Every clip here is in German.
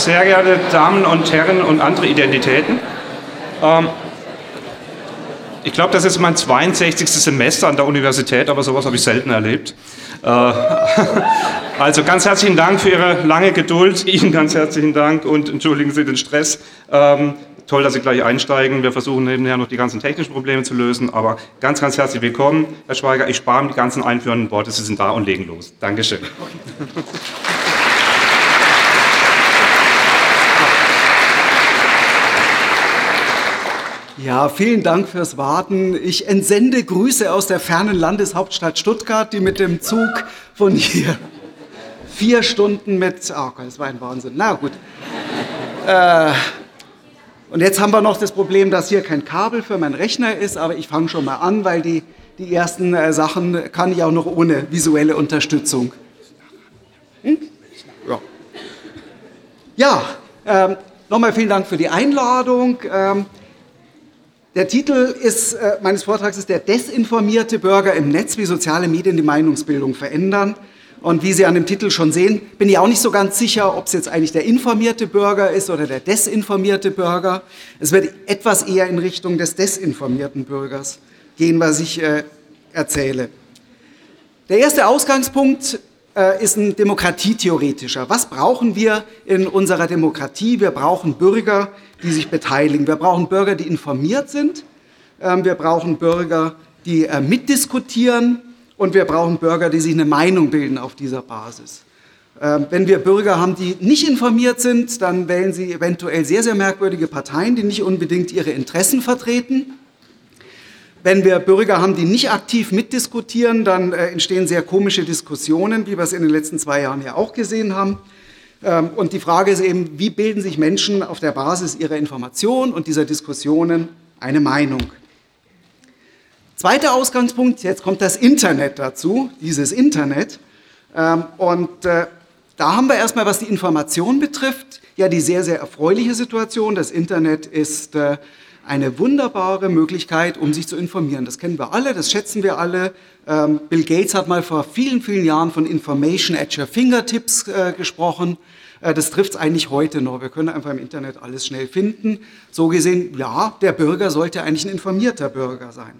sehr geehrte Damen und Herren und andere Identitäten. Ähm, ich glaube, das ist mein 62. Semester an der Universität, aber sowas habe ich selten erlebt. Äh, also ganz herzlichen Dank für Ihre lange Geduld. Ihnen ganz herzlichen Dank und entschuldigen Sie den Stress. Ähm, toll, dass Sie gleich einsteigen. Wir versuchen nebenher noch die ganzen technischen Probleme zu lösen. Aber ganz, ganz herzlich willkommen, Herr Schweiger. Ich spare die ganzen einführenden Worte. Sie sind da und legen los. Dankeschön. Ja, vielen Dank fürs Warten. Ich entsende Grüße aus der fernen Landeshauptstadt Stuttgart, die mit dem Zug von hier vier Stunden mit. Oh Gott, das war ein Wahnsinn. Na gut. Äh, und jetzt haben wir noch das Problem, dass hier kein Kabel für meinen Rechner ist, aber ich fange schon mal an, weil die, die ersten äh, Sachen kann ich auch noch ohne visuelle Unterstützung. Hm? Ja, ja ähm, nochmal vielen Dank für die Einladung. Ähm, der Titel ist, äh, meines Vortrags ist der Desinformierte Bürger im Netz, wie soziale Medien die Meinungsbildung verändern. Und wie Sie an dem Titel schon sehen, bin ich auch nicht so ganz sicher, ob es jetzt eigentlich der informierte Bürger ist oder der desinformierte Bürger. Es wird etwas eher in Richtung des desinformierten Bürgers gehen, was ich äh, erzähle. Der erste Ausgangspunkt äh, ist ein demokratietheoretischer. Was brauchen wir in unserer Demokratie? Wir brauchen Bürger, die sich beteiligen. Wir brauchen Bürger, die informiert sind. Ähm, wir brauchen Bürger, die äh, mitdiskutieren. Und wir brauchen Bürger, die sich eine Meinung bilden auf dieser Basis. Ähm, wenn wir Bürger haben, die nicht informiert sind, dann wählen sie eventuell sehr, sehr merkwürdige Parteien, die nicht unbedingt ihre Interessen vertreten. Wenn wir Bürger haben, die nicht aktiv mitdiskutieren, dann äh, entstehen sehr komische Diskussionen, wie wir es in den letzten zwei Jahren ja auch gesehen haben. Ähm, und die Frage ist eben, wie bilden sich Menschen auf der Basis ihrer Informationen und dieser Diskussionen eine Meinung? Zweiter Ausgangspunkt, jetzt kommt das Internet dazu, dieses Internet. Ähm, und äh, da haben wir erstmal, was die Information betrifft, ja die sehr, sehr erfreuliche Situation. Das Internet ist äh, eine wunderbare Möglichkeit, um sich zu informieren. Das kennen wir alle, das schätzen wir alle. Ähm, Bill Gates hat mal vor vielen, vielen Jahren von Information at your fingertips äh, gesprochen. Äh, das trifft es eigentlich heute noch. Wir können einfach im Internet alles schnell finden. So gesehen, ja, der Bürger sollte eigentlich ein informierter Bürger sein.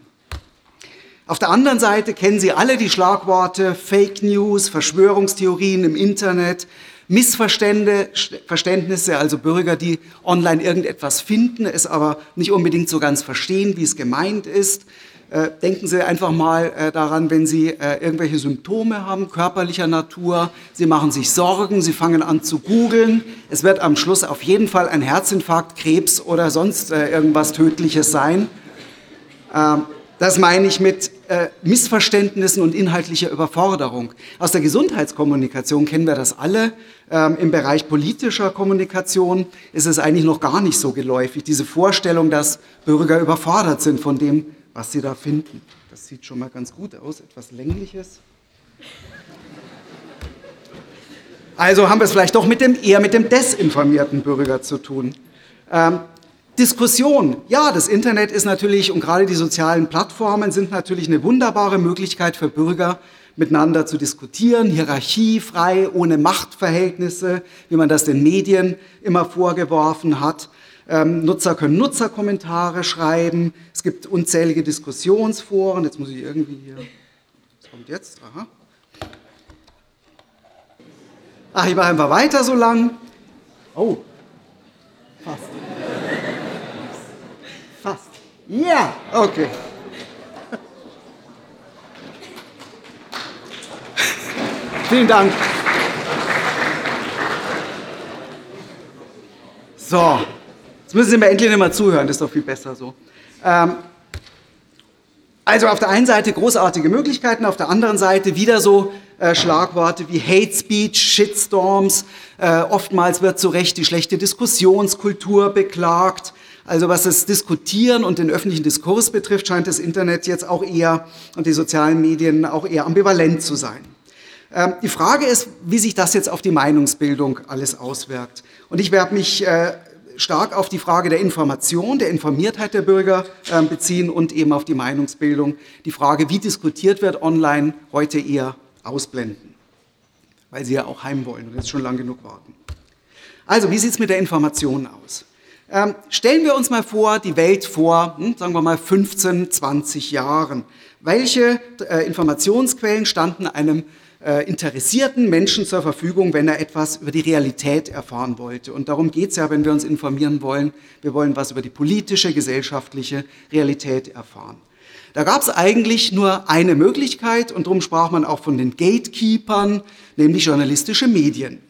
Auf der anderen Seite kennen Sie alle die Schlagworte Fake News, Verschwörungstheorien im Internet, Missverständnisse, also Bürger, die online irgendetwas finden, es aber nicht unbedingt so ganz verstehen, wie es gemeint ist. Äh, denken Sie einfach mal äh, daran, wenn Sie äh, irgendwelche Symptome haben, körperlicher Natur, Sie machen sich Sorgen, Sie fangen an zu googeln. Es wird am Schluss auf jeden Fall ein Herzinfarkt, Krebs oder sonst irgendwas Tödliches sein. Ähm, das meine ich mit Missverständnissen und inhaltlicher Überforderung. Aus der Gesundheitskommunikation kennen wir das alle. Ähm, Im Bereich politischer Kommunikation ist es eigentlich noch gar nicht so geläufig. Diese Vorstellung, dass Bürger überfordert sind von dem, was Sie da finden. Das sieht schon mal ganz gut aus, etwas längliches. Also haben wir es vielleicht doch mit dem, eher mit dem desinformierten Bürger zu tun. Ähm, Diskussion. Ja, das Internet ist natürlich und gerade die sozialen Plattformen sind natürlich eine wunderbare Möglichkeit für Bürger, miteinander zu diskutieren, hierarchiefrei, ohne Machtverhältnisse, wie man das den Medien immer vorgeworfen hat. Ähm, Nutzer können Nutzerkommentare schreiben. Es gibt unzählige Diskussionsforen. Jetzt muss ich irgendwie hier. Was kommt jetzt? Aha. Ach, ich mache einfach weiter so lang. Oh. Fast. Fast. Ja, okay. Vielen Dank. So, Jetzt müssen Sie mir endlich mal zuhören, das ist doch viel besser so. Ähm, also auf der einen Seite großartige Möglichkeiten, auf der anderen Seite wieder so äh, Schlagworte wie Hate Speech, Shitstorms. Äh, oftmals wird zu Recht die schlechte Diskussionskultur beklagt. Also was das Diskutieren und den öffentlichen Diskurs betrifft, scheint das Internet jetzt auch eher und die sozialen Medien auch eher ambivalent zu sein. Ähm, die Frage ist, wie sich das jetzt auf die Meinungsbildung alles auswirkt. Und ich werde mich äh, stark auf die Frage der Information, der Informiertheit der Bürger äh, beziehen und eben auf die Meinungsbildung. Die Frage, wie diskutiert wird online, heute eher ausblenden, weil sie ja auch heim wollen und jetzt schon lang genug warten. Also, wie sieht es mit der Information aus? Ähm, stellen wir uns mal vor, die Welt vor, hm, sagen wir mal 15, 20 Jahren. Welche äh, Informationsquellen standen einem äh, interessierten Menschen zur Verfügung, wenn er etwas über die Realität erfahren wollte? Und darum geht es ja, wenn wir uns informieren wollen. Wir wollen was über die politische, gesellschaftliche Realität erfahren. Da gab es eigentlich nur eine Möglichkeit und darum sprach man auch von den Gatekeepern, nämlich journalistische Medien.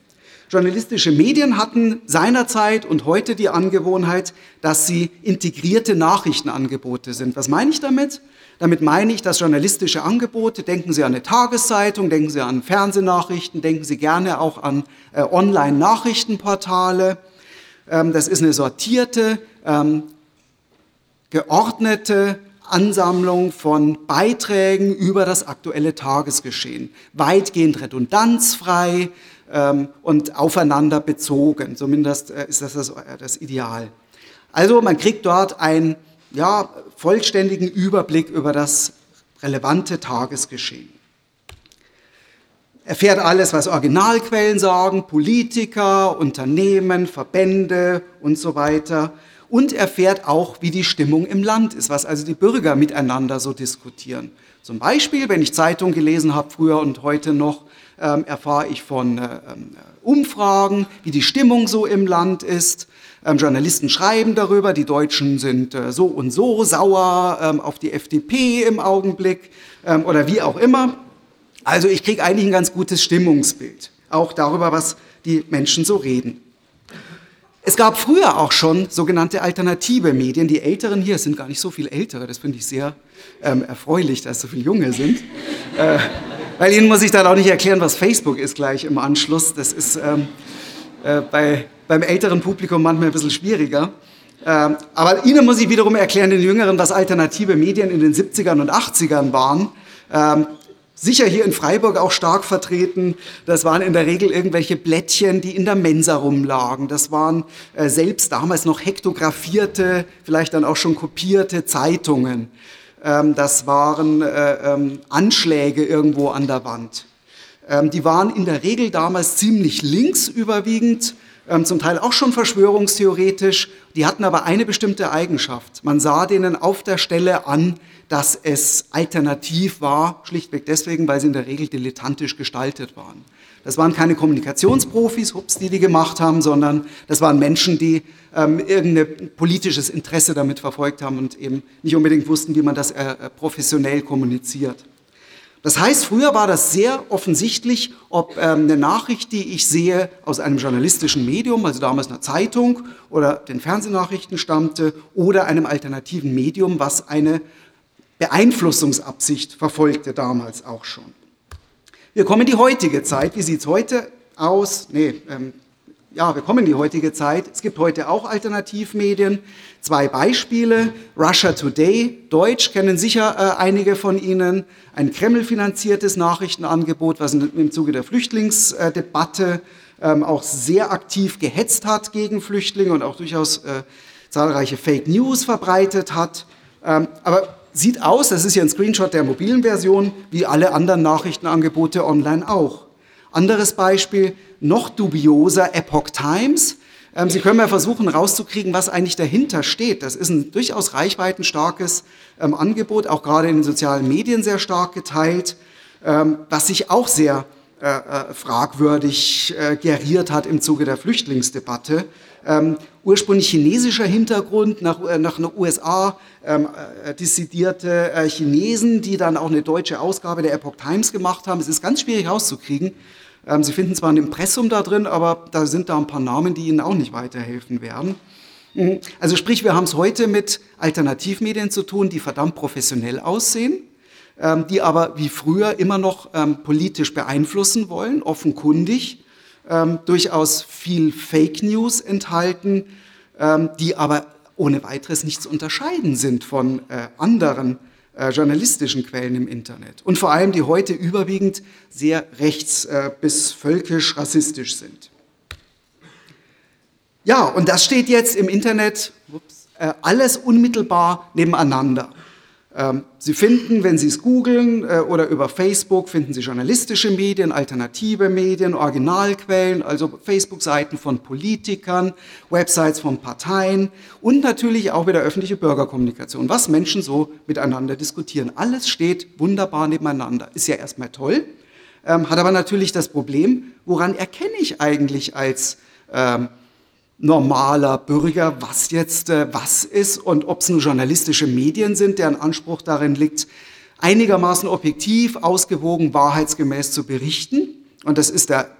Journalistische Medien hatten seinerzeit und heute die Angewohnheit, dass sie integrierte Nachrichtenangebote sind. Was meine ich damit? Damit meine ich, dass journalistische Angebote, denken Sie an eine Tageszeitung, denken Sie an Fernsehnachrichten, denken Sie gerne auch an äh, Online-Nachrichtenportale. Ähm, das ist eine sortierte, ähm, geordnete Ansammlung von Beiträgen über das aktuelle Tagesgeschehen. Weitgehend redundanzfrei, und aufeinander bezogen. Zumindest äh, ist das, das äh, das Ideal. Also man kriegt dort einen ja, vollständigen Überblick über das relevante Tagesgeschehen. Erfährt alles, was Originalquellen sagen, Politiker, Unternehmen, Verbände und so weiter. Und erfährt auch, wie die Stimmung im Land ist, was also die Bürger miteinander so diskutieren. Zum Beispiel, wenn ich Zeitung gelesen habe, früher und heute noch, ähm, erfahre ich von äh, ähm, Umfragen, wie die Stimmung so im Land ist. Ähm, Journalisten schreiben darüber, die Deutschen sind äh, so und so sauer ähm, auf die FDP im Augenblick ähm, oder wie auch immer. Also ich kriege eigentlich ein ganz gutes Stimmungsbild, auch darüber, was die Menschen so reden. Es gab früher auch schon sogenannte alternative Medien. Die Älteren hier sind gar nicht so viel ältere, das finde ich sehr ähm, erfreulich, dass so viele Junge sind. Äh, weil Ihnen muss ich dann auch nicht erklären, was Facebook ist gleich im Anschluss. Das ist ähm, äh, bei, beim älteren Publikum manchmal ein bisschen schwieriger. Ähm, aber Ihnen muss ich wiederum erklären, den Jüngeren, was alternative Medien in den 70ern und 80ern waren. Ähm, sicher hier in Freiburg auch stark vertreten. Das waren in der Regel irgendwelche Blättchen, die in der Mensa rumlagen. Das waren äh, selbst damals noch hektografierte, vielleicht dann auch schon kopierte Zeitungen. Ähm, das waren äh, ähm, Anschläge irgendwo an der Wand. Ähm, die waren in der Regel damals ziemlich links überwiegend, zum Teil auch schon verschwörungstheoretisch. Die hatten aber eine bestimmte Eigenschaft. Man sah denen auf der Stelle an, dass es alternativ war, schlichtweg deswegen, weil sie in der Regel dilettantisch gestaltet waren. Das waren keine Kommunikationsprofis, hups, die die gemacht haben, sondern das waren Menschen, die ähm, irgendein politisches Interesse damit verfolgt haben und eben nicht unbedingt wussten, wie man das äh, äh, professionell kommuniziert. Das heißt, früher war das sehr offensichtlich, ob ähm, eine Nachricht, die ich sehe, aus einem journalistischen Medium, also damals einer Zeitung oder den Fernsehnachrichten stammte, oder einem alternativen Medium, was eine Beeinflussungsabsicht verfolgte damals auch schon. Wir kommen in die heutige Zeit. Wie sieht es heute aus? Nee, ähm, ja, wir kommen in die heutige Zeit. Es gibt heute auch Alternativmedien. Zwei Beispiele. Russia Today, Deutsch, kennen sicher äh, einige von Ihnen. Ein Kreml-finanziertes Nachrichtenangebot, was im Zuge der Flüchtlingsdebatte ähm, auch sehr aktiv gehetzt hat gegen Flüchtlinge und auch durchaus äh, zahlreiche Fake News verbreitet hat. Ähm, aber sieht aus, das ist hier ein Screenshot der mobilen Version, wie alle anderen Nachrichtenangebote online auch. Anderes Beispiel, noch dubioser, Epoch Times. Ähm, Sie können mal versuchen rauszukriegen, was eigentlich dahinter steht. Das ist ein durchaus reichweitenstarkes ähm, Angebot, auch gerade in den sozialen Medien sehr stark geteilt, ähm, was sich auch sehr äh, äh, fragwürdig äh, geriert hat im Zuge der Flüchtlingsdebatte. Ähm, ursprünglich chinesischer Hintergrund, nach, äh, nach einer USA ähm, äh, diszidierte äh, Chinesen, die dann auch eine deutsche Ausgabe der Epoch Times gemacht haben. Es ist ganz schwierig rauszukriegen. Ähm, Sie finden zwar ein Impressum da drin, aber da sind da ein paar Namen, die Ihnen auch nicht weiterhelfen werden. Mhm. Also sprich, wir haben es heute mit Alternativmedien zu tun, die verdammt professionell aussehen, ähm, die aber wie früher immer noch ähm, politisch beeinflussen wollen, offenkundig, ähm, durchaus viel Fake News enthalten, die aber ohne weiteres nicht zu unterscheiden sind von äh, anderen äh, journalistischen Quellen im Internet. Und vor allem die heute überwiegend sehr rechts- bis völkisch rassistisch sind. Ja, und das steht jetzt im Internet ups, alles unmittelbar nebeneinander. Ähm, Sie finden, wenn Sie es googeln äh, oder über Facebook, finden Sie journalistische Medien, alternative Medien, Originalquellen, also Facebook-Seiten von Politikern, Websites von Parteien und natürlich auch wieder öffentliche Bürgerkommunikation, was Menschen so miteinander diskutieren. Alles steht wunderbar nebeneinander. Ist ja erstmal toll, ähm, hat aber natürlich das Problem, woran erkenne ich eigentlich als ähm, normaler Bürger, was jetzt äh, was ist und ob es nur journalistische Medien sind, deren Anspruch darin liegt, einigermaßen objektiv, ausgewogen, wahrheitsgemäß zu berichten. Und das ist der,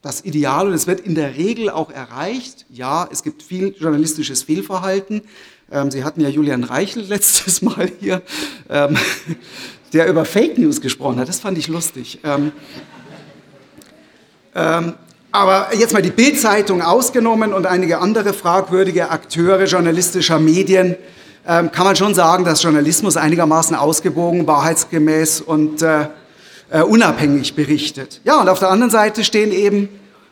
das Ideal und es wird in der Regel auch erreicht. Ja, es gibt viel journalistisches Fehlverhalten. Ähm, Sie hatten ja Julian Reichel letztes Mal hier, ähm, der über Fake News gesprochen hat. Das fand ich lustig. Ähm, ähm aber jetzt mal die Bildzeitung ausgenommen und einige andere fragwürdige Akteure journalistischer Medien, ähm, kann man schon sagen, dass Journalismus einigermaßen ausgewogen, wahrheitsgemäß und äh, äh, unabhängig berichtet. Ja, und auf der anderen Seite stehen eben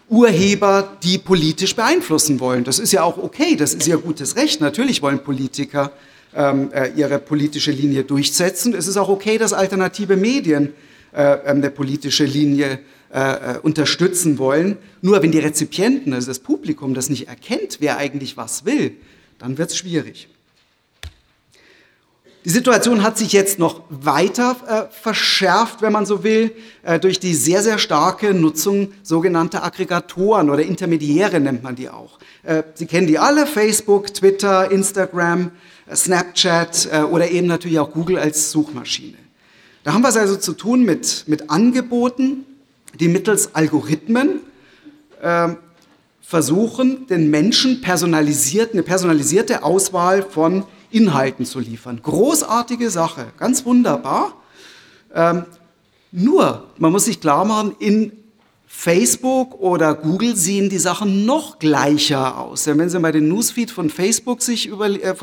Urheber, die politisch beeinflussen wollen. Das ist ja auch okay, das ist ja gutes Recht. Natürlich wollen Politiker ähm, äh, ihre politische Linie durchsetzen. Es ist auch okay, dass alternative Medien äh, ähm, eine politische Linie äh, äh, unterstützen wollen. Nur wenn die Rezipienten, also das Publikum, das nicht erkennt, wer eigentlich was will, dann wird es schwierig. Die Situation hat sich jetzt noch weiter äh, verschärft, wenn man so will, äh, durch die sehr, sehr starke Nutzung sogenannter Aggregatoren oder Intermediäre nennt man die auch. Äh, Sie kennen die alle, Facebook, Twitter, Instagram, äh, Snapchat oder eben natürlich auch Google als Suchmaschine. Da haben wir es also zu tun mit, mit Angeboten, die mittels Algorithmen äh, versuchen, den Menschen personalisiert, eine personalisierte Auswahl von Inhalten zu liefern. Großartige Sache, ganz wunderbar. Ähm, nur, man muss sich klar machen, in Facebook oder Google sehen die Sachen noch gleicher aus. Denn wenn Sie mal den Newsfeed von Facebook sich über, äh,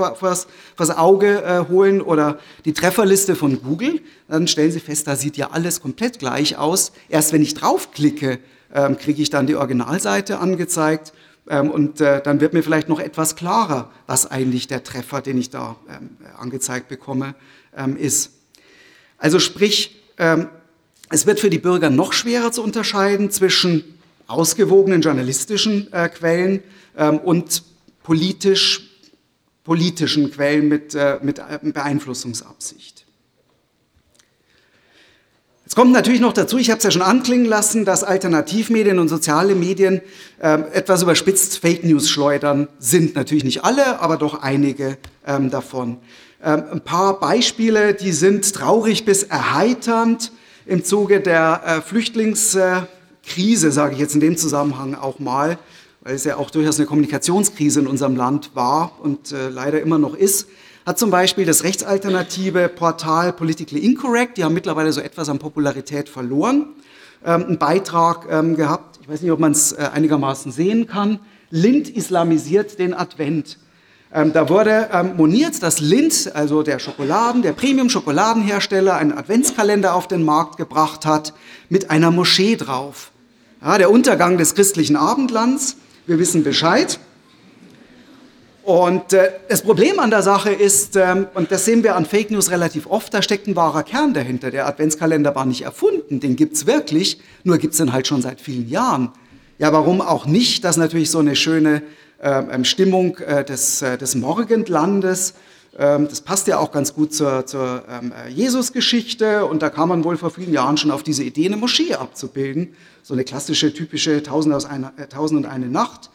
Auge äh, holen oder die Trefferliste von Google, dann stellen Sie fest, da sieht ja alles komplett gleich aus. Erst wenn ich draufklicke, ähm, kriege ich dann die Originalseite angezeigt ähm, und äh, dann wird mir vielleicht noch etwas klarer, was eigentlich der Treffer, den ich da ähm, angezeigt bekomme, ähm, ist. Also sprich, ähm, es wird für die Bürger noch schwerer zu unterscheiden zwischen ausgewogenen journalistischen äh, Quellen ähm, und politisch, politischen Quellen mit, äh, mit äh, Beeinflussungsabsicht. Es kommt natürlich noch dazu, ich habe es ja schon anklingen lassen, dass Alternativmedien und soziale Medien äh, etwas überspitzt Fake News schleudern sind. Natürlich nicht alle, aber doch einige ähm, davon. Ähm, ein paar Beispiele, die sind traurig bis erheiternd im Zuge der äh, Flüchtlingskrise, sage ich jetzt in dem Zusammenhang auch mal, weil es ja auch durchaus eine Kommunikationskrise in unserem Land war und äh, leider immer noch ist, hat zum Beispiel das rechtsalternative Portal Politically Incorrect, die haben mittlerweile so etwas an Popularität verloren, ähm, einen Beitrag ähm, gehabt, ich weiß nicht, ob man es äh, einigermaßen sehen kann, Lind islamisiert den Advent. Ähm, da wurde ähm, moniert, dass Lindt, also der Schokoladen, der Premium-Schokoladenhersteller, einen Adventskalender auf den Markt gebracht hat mit einer Moschee drauf. Ja, der Untergang des christlichen Abendlands, wir wissen Bescheid. Und äh, das Problem an der Sache ist, ähm, und das sehen wir an Fake News relativ oft, da steckt ein wahrer Kern dahinter. Der Adventskalender war nicht erfunden, den gibt es wirklich, nur gibt es den halt schon seit vielen Jahren. Ja, warum auch nicht, dass natürlich so eine schöne Stimmung äh, des, äh, des Morgenlandes. Ähm, das passt ja auch ganz gut zur, zur äh, Jesusgeschichte und da kam man wohl vor vielen Jahren schon auf diese Idee, eine Moschee abzubilden. So eine klassische, typische Tausend, aus einer, Tausend und eine Nacht.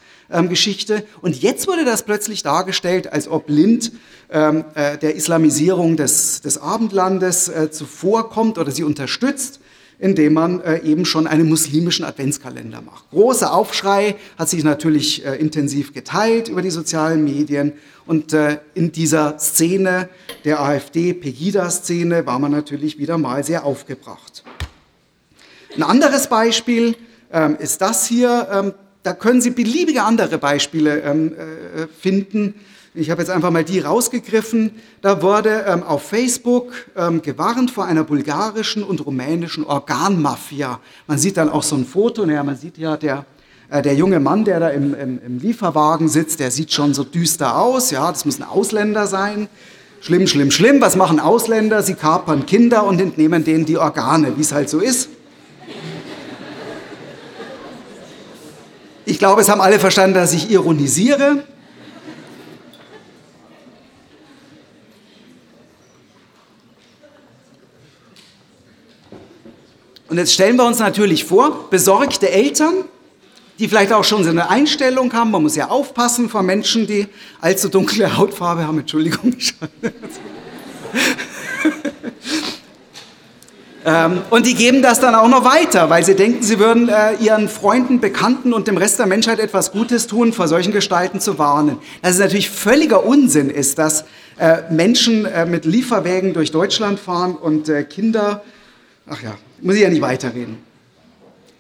Geschichte. Und jetzt wurde das plötzlich dargestellt, als ob Lind ähm, äh, der Islamisierung des, des Abendlandes äh, zuvorkommt oder sie unterstützt indem man äh, eben schon einen muslimischen Adventskalender macht. Großer Aufschrei hat sich natürlich äh, intensiv geteilt über die sozialen Medien und äh, in dieser Szene der AfD-Pegida-Szene war man natürlich wieder mal sehr aufgebracht. Ein anderes Beispiel ähm, ist das hier. Ähm, da können Sie beliebige andere Beispiele ähm, äh, finden ich habe jetzt einfach mal die rausgegriffen. Da wurde ähm, auf Facebook ähm, gewarnt vor einer bulgarischen und rumänischen Organmafia. Man sieht dann auch so ein Foto. Naja, man sieht ja, der, äh, der junge Mann, der da im, im, im, Lieferwagen sitzt, der sieht schon so düster aus. Ja, das muss ein Ausländer sein. Schlimm, schlimm, schlimm. Was machen Ausländer? Sie kapern Kinder und entnehmen denen die Organe, wie es halt so ist. Ich glaube, es haben alle verstanden, dass ich ironisiere. Und jetzt stellen wir uns natürlich vor, besorgte Eltern, die vielleicht auch schon so eine Einstellung haben, man muss ja aufpassen vor Menschen, die allzu dunkle Hautfarbe haben, Entschuldigung. ähm, und die geben das dann auch noch weiter, weil sie denken, sie würden äh, ihren Freunden, Bekannten und dem Rest der Menschheit etwas Gutes tun, vor solchen Gestalten zu warnen. Dass es natürlich völliger Unsinn ist, dass äh, Menschen äh, mit Lieferwägen durch Deutschland fahren und Kinder, ach ja, muss ich ja nicht weiterreden.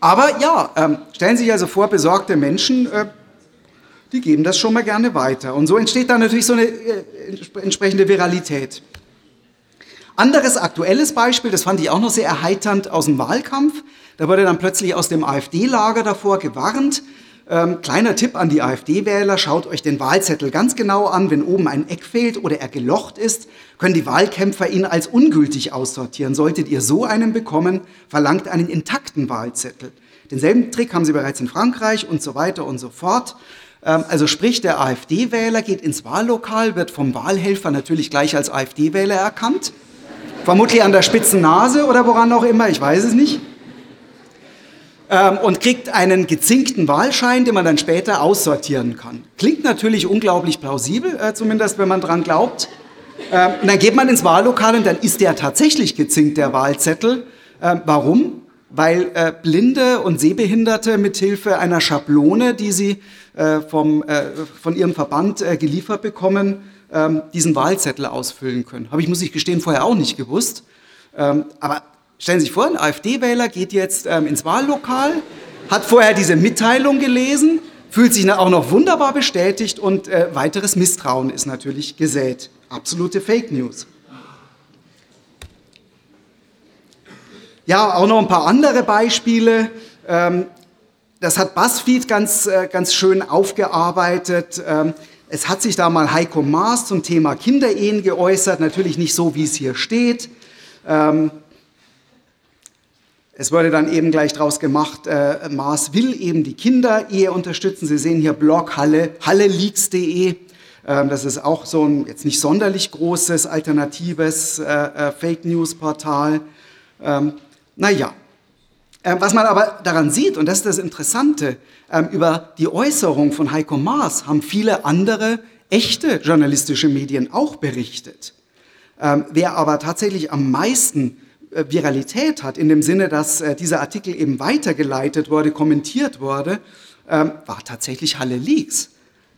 Aber ja, ähm, stellen Sie sich also vor, besorgte Menschen, äh, die geben das schon mal gerne weiter. Und so entsteht dann natürlich so eine äh, entsprechende Viralität. Anderes aktuelles Beispiel, das fand ich auch noch sehr erheiternd aus dem Wahlkampf. Da wurde dann plötzlich aus dem AfD-Lager davor gewarnt, ähm, kleiner Tipp an die AfD-Wähler, schaut euch den Wahlzettel ganz genau an. Wenn oben ein Eck fehlt oder er gelocht ist, können die Wahlkämpfer ihn als ungültig aussortieren. Solltet ihr so einen bekommen, verlangt einen intakten Wahlzettel. Denselben Trick haben sie bereits in Frankreich und so weiter und so fort. Ähm, also sprich, der AfD-Wähler geht ins Wahllokal, wird vom Wahlhelfer natürlich gleich als AfD-Wähler erkannt. Vermutlich an der spitzen Nase oder woran auch immer, ich weiß es nicht ähm, und kriegt einen gezinkten Wahlschein, den man dann später aussortieren kann. Klingt natürlich unglaublich plausibel, äh, zumindest wenn man dran glaubt. Ähm, und dann geht man ins Wahllokal und dann ist der tatsächlich gezinkt, der Wahlzettel. Ähm, warum? Weil äh, Blinde und Sehbehinderte mithilfe einer Schablone, die sie äh, vom, von ihrem Verband geliefert bekommen, diesen Wahlzettel ausfüllen können. Habe ich, muss ich gestehen, vorher auch nicht gewusst. Aber Stellen Sie sich vor, ein AfD-Wähler geht jetzt ähm, ins Wahllokal, hat vorher diese Mitteilung gelesen, fühlt sich auch noch wunderbar bestätigt und äh, weiteres Misstrauen ist natürlich gesät. Absolute Fake News. Ja, auch noch ein paar andere Beispiele. Ähm, das hat BuzzFeed ganz, äh, ganz schön aufgearbeitet. Ähm, es hat sich da mal Heiko Maas zum Thema Kinderehen geäußert, natürlich nicht so, wie es hier steht. Ähm, es wurde dann eben gleich daraus gemacht, äh, Mars will eben die Kinder-Ehe unterstützen. Sie sehen hier Blog Halle, halleleaks.de. Ähm, das ist auch so ein jetzt nicht sonderlich großes, alternatives äh, äh, Fake News-Portal. Ähm, naja, äh, was man aber daran sieht, und das ist das Interessante, ähm, über die Äußerung von Heiko Maas haben viele andere echte journalistische Medien auch berichtet. Ähm, wer aber tatsächlich am meisten Viralität hat, in dem Sinne, dass äh, dieser Artikel eben weitergeleitet wurde, kommentiert wurde, ähm, war tatsächlich Halle Leaks.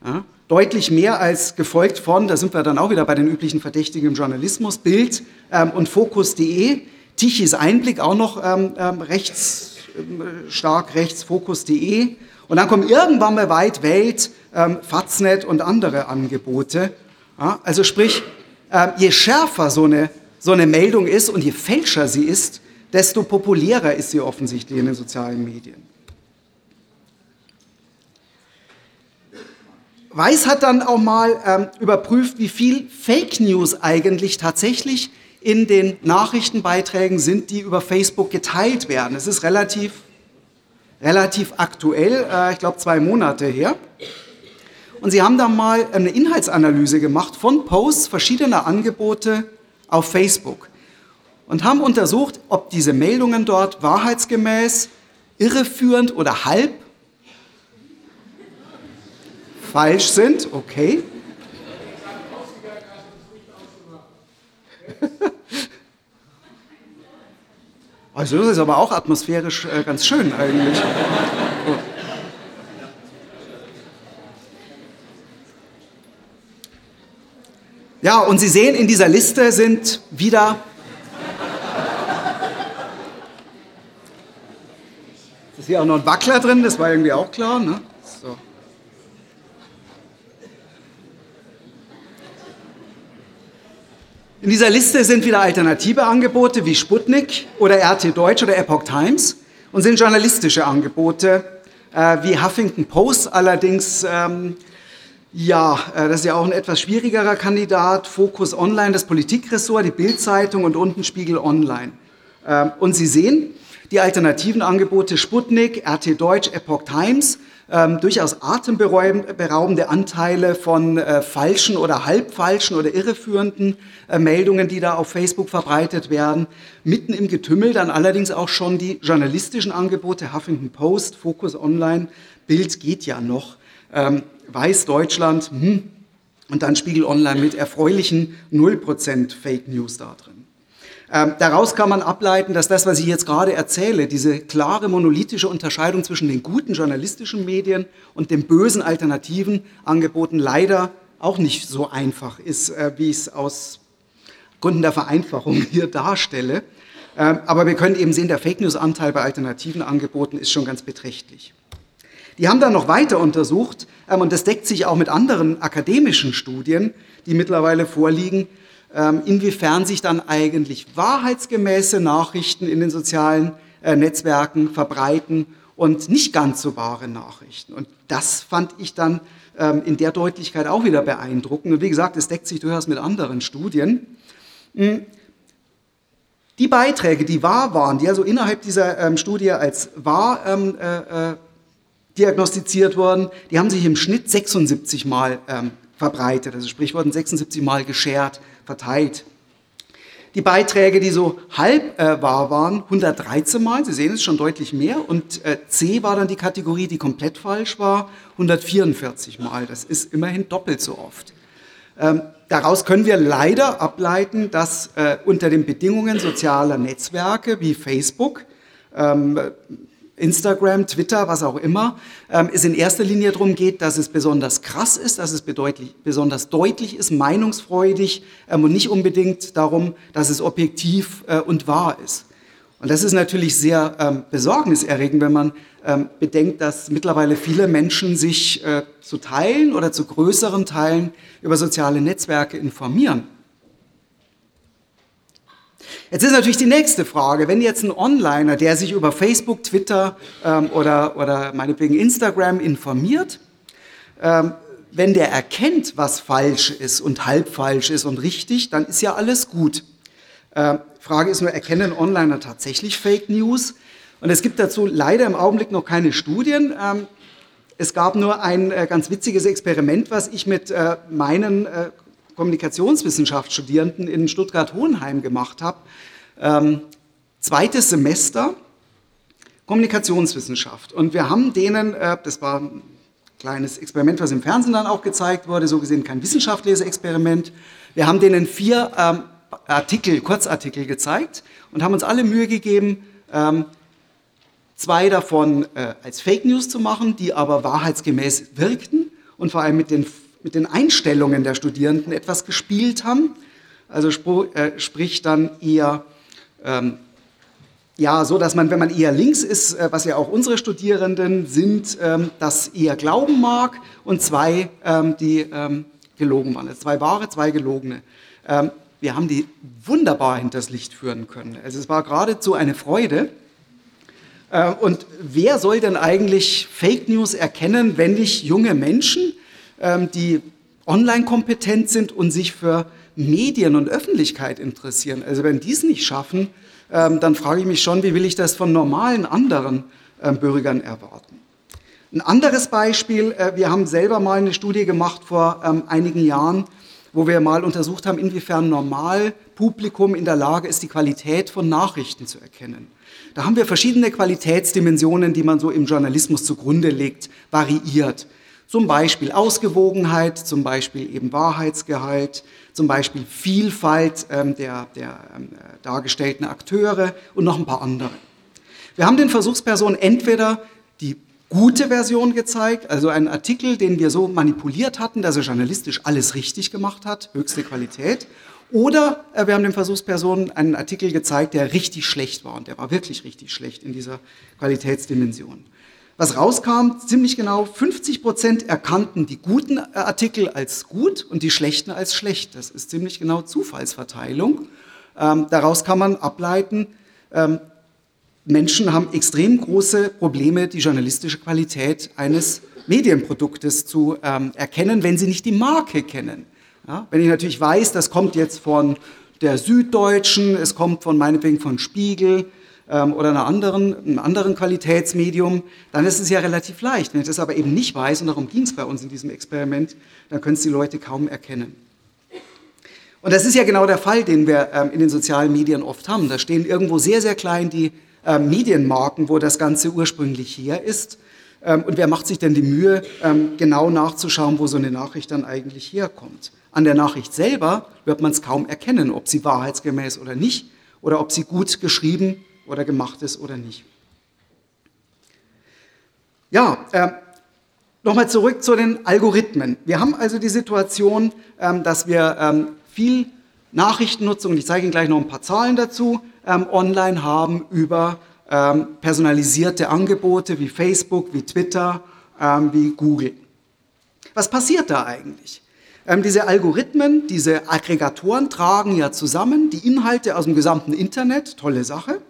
Ja? Deutlich mehr als gefolgt von, da sind wir dann auch wieder bei den üblichen Verdächtigen im Journalismus, Bild ähm, und Fokus.de, Tichys Einblick auch noch ähm, rechts, äh, stark rechts, Fokus.de. Und dann kommen irgendwann mal weit Welt, ähm, Faznet und andere Angebote. Ja? Also sprich, äh, je schärfer so eine so eine Meldung ist und je fälscher sie ist, desto populärer ist sie offensichtlich in den sozialen Medien. Weiß hat dann auch mal ähm, überprüft, wie viel Fake News eigentlich tatsächlich in den Nachrichtenbeiträgen sind, die über Facebook geteilt werden. Es ist relativ, relativ aktuell, äh, ich glaube zwei Monate her. Und sie haben da mal eine Inhaltsanalyse gemacht von Posts verschiedener Angebote auf Facebook und haben untersucht, ob diese Meldungen dort wahrheitsgemäß, irreführend oder halb falsch sind. Okay. Also das ist aber auch atmosphärisch äh, ganz schön eigentlich. Ja, und Sie sehen, in dieser Liste sind wieder ist hier auch noch ein Wackler drin, das war irgendwie auch klar. Ne? So. In dieser Liste sind wieder alternative Angebote wie Sputnik oder RT Deutsch oder Epoch Times und sind journalistische Angebote äh, wie Huffington Post, allerdings ähm, Ja, äh, das ist ja auch ein etwas schwierigerer Kandidat. Fokus Online, das Politikressort, die Bildzeitung und unten Spiegel Online. Ähm, und Sie sehen, die alternativen Angebote Sputnik, RT Deutsch, Epoch Times, ähm, durchaus atemberaubende Anteile von äh, falschen oder halbfalschen oder irreführenden äh, Meldungen, die da auf Facebook verbreitet werden. Mitten im Getümmel dann allerdings auch schon die journalistischen Angebote, Huffington Post, Focus Online, Bild geht ja noch, ähm, Weiß Deutschland hm, und dann Spiegel Online mit erfreulichen 0% Fake News da drin. Ähm, daraus kann man ableiten, dass das, was ich jetzt gerade erzähle, diese klare monolithische Unterscheidung zwischen den guten journalistischen Medien und den bösen alternativen Angeboten leider auch nicht so einfach ist, äh, wie ich es aus Gründen der Vereinfachung hier darstelle. Ähm, aber wir können eben sehen, der Fake News-Anteil bei alternativen Angeboten ist schon ganz beträchtlich. Die haben dann noch weiter untersucht, ähm, und das deckt sich auch mit anderen akademischen Studien, die mittlerweile vorliegen, ähm, inwiefern sich dann eigentlich wahrheitsgemäße Nachrichten in den sozialen äh, Netzwerken verbreiten und nicht ganz so wahre Nachrichten. Und das fand ich dann ähm, in der Deutlichkeit auch wieder beeindruckend. Und wie gesagt, es deckt sich durchaus mit anderen Studien. Hm. Die Beiträge, die wahr waren, die also innerhalb dieser ähm, Studie als wahr ähm, äh, äh diagnostiziert wurden, die haben sich im Schnitt 76 Mal ähm, verbreitet, also sprich wurden 76 Mal geshared verteilt. Die Beiträge, die so halb äh, wahr waren, 113 Mal, Sie sehen es schon deutlich mehr. Und äh, C war dann die Kategorie, die komplett falsch war, 144 Mal. Das ist immerhin doppelt so oft. Ähm, daraus können wir leider ableiten, dass äh, unter den Bedingungen sozialer Netzwerke wie Facebook ähm, Instagram, Twitter, was auch immer, ähm, es in erster Linie darum geht, dass es besonders krass ist, dass es besonders deutlich ist, meinungsfreudig ähm, und nicht unbedingt darum, dass es objektiv äh, und wahr ist. Und das ist natürlich sehr ähm, besorgniserregend, wenn man ähm, bedenkt, dass mittlerweile viele Menschen sich äh, zu Teilen oder zu größeren Teilen über soziale Netzwerke informieren. Jetzt ist natürlich die nächste Frage, wenn jetzt ein Onliner, der sich über Facebook, Twitter ähm, oder, oder meinetwegen Instagram informiert, ähm, wenn der erkennt, was falsch ist und halb falsch ist und richtig, dann ist ja alles gut. Ähm, Frage ist nur, erkennen Onliner tatsächlich Fake News? Und es gibt dazu leider im Augenblick noch keine Studien. Ähm, es gab nur ein äh, ganz witziges Experiment, was ich mit äh, meinen äh, Kommunikationswissenschaftsstudierenden in Stuttgart-Hohenheim gemacht habe. Ähm, zweites Semester Kommunikationswissenschaft. Und wir haben denen, äh, das war ein kleines Experiment, was im Fernsehen dann auch gezeigt wurde, so gesehen kein wissenschaftliches Experiment. Wir haben denen vier ähm, Artikel, Kurzartikel gezeigt und haben uns alle Mühe gegeben, ähm, zwei davon äh, als Fake News zu machen, die aber wahrheitsgemäß wirkten und vor allem mit den mit den Einstellungen der Studierenden etwas gespielt haben. Also äh, sprich dann eher ähm, ja, so dass man, wenn man eher links ist, äh, was ja auch unsere Studierenden sind, ähm, das eher glauben mag und zwei, ähm, die ähm, gelogen waren. Also zwei wahre, zwei gelogene. Ähm, wir haben die wunderbar hinters Licht führen können. Also es war geradezu eine Freude. Äh, und wer soll denn eigentlich Fake News erkennen, wenn nicht junge Menschen, die online kompetent sind und sich für Medien und Öffentlichkeit interessieren. Also wenn die es nicht schaffen, ähm, dann frage ich mich schon, wie will ich das von normalen anderen ähm, Bürgern erwarten. Ein anderes Beispiel, äh, wir haben selber mal eine Studie gemacht vor einigen Jahren, wo wir mal untersucht haben, inwiefern normal Publikum in der Lage ist, die Qualität von Nachrichten zu erkennen. Da haben wir verschiedene Qualitätsdimensionen, die man so im Journalismus zugrunde legt, variiert. Zum Beispiel Ausgewogenheit, zum Beispiel eben Wahrheitsgehalt, zum Beispiel Vielfalt ähm, der, der ähm, dargestellten Akteure und noch ein paar andere. Wir haben den Versuchspersonen entweder die gute Version gezeigt, also einen Artikel, den wir so manipuliert hatten, dass er journalistisch alles richtig gemacht hat, höchste Qualität, oder äh, wir haben den Versuchspersonen einen Artikel gezeigt, der richtig schlecht war und der war wirklich richtig schlecht in dieser Qualitätsdimension. Was rauskam, ziemlich genau 50 Prozent erkannten die guten Artikel als gut und die schlechten als schlecht. Das ist ziemlich genau Zufallsverteilung. Ähm, daraus kann man ableiten, ähm, Menschen haben extrem große Probleme, die journalistische Qualität eines Medienproduktes zu ähm, erkennen, wenn sie nicht die Marke kennen. Ja? Wenn ich natürlich weiß, das kommt jetzt von der Süddeutschen, es kommt von meinetwegen von Spiegel ähm, oder einer anderen, einem anderen Qualitätsmedium, dann ist es ja relativ leicht. Wenn ich das aber eben nicht weiß, und darum ging es bei uns in diesem Experiment, dann können es die Leute kaum erkennen. Und das ist ja genau der Fall, den wir ähm, in den sozialen Medien oft haben. Da stehen irgendwo sehr, sehr klein die ähm, Medienmarken, wo das Ganze ursprünglich her ist. Ähm, und wer macht sich denn die Mühe, ähm, genau nachzuschauen, wo so eine Nachricht dann eigentlich herkommt? An der Nachricht selber wird man es kaum erkennen, ob sie wahrheitsgemäß oder nicht, oder ob sie gut geschrieben oder gemacht ist oder nicht. Ja, äh, nochmal zurück zu den Algorithmen. Wir haben also die Situation, ähm, dass wir ähm, viel Nachrichtennutzung, ich zeige Ihnen gleich noch ein paar Zahlen dazu, ähm, online haben über ähm, personalisierte Angebote wie Facebook, wie Twitter, ähm, wie Google. Was passiert da eigentlich? Ähm, diese Algorithmen, diese Aggregatoren tragen ja zusammen die Inhalte aus dem gesamten Internet, tolle Sache.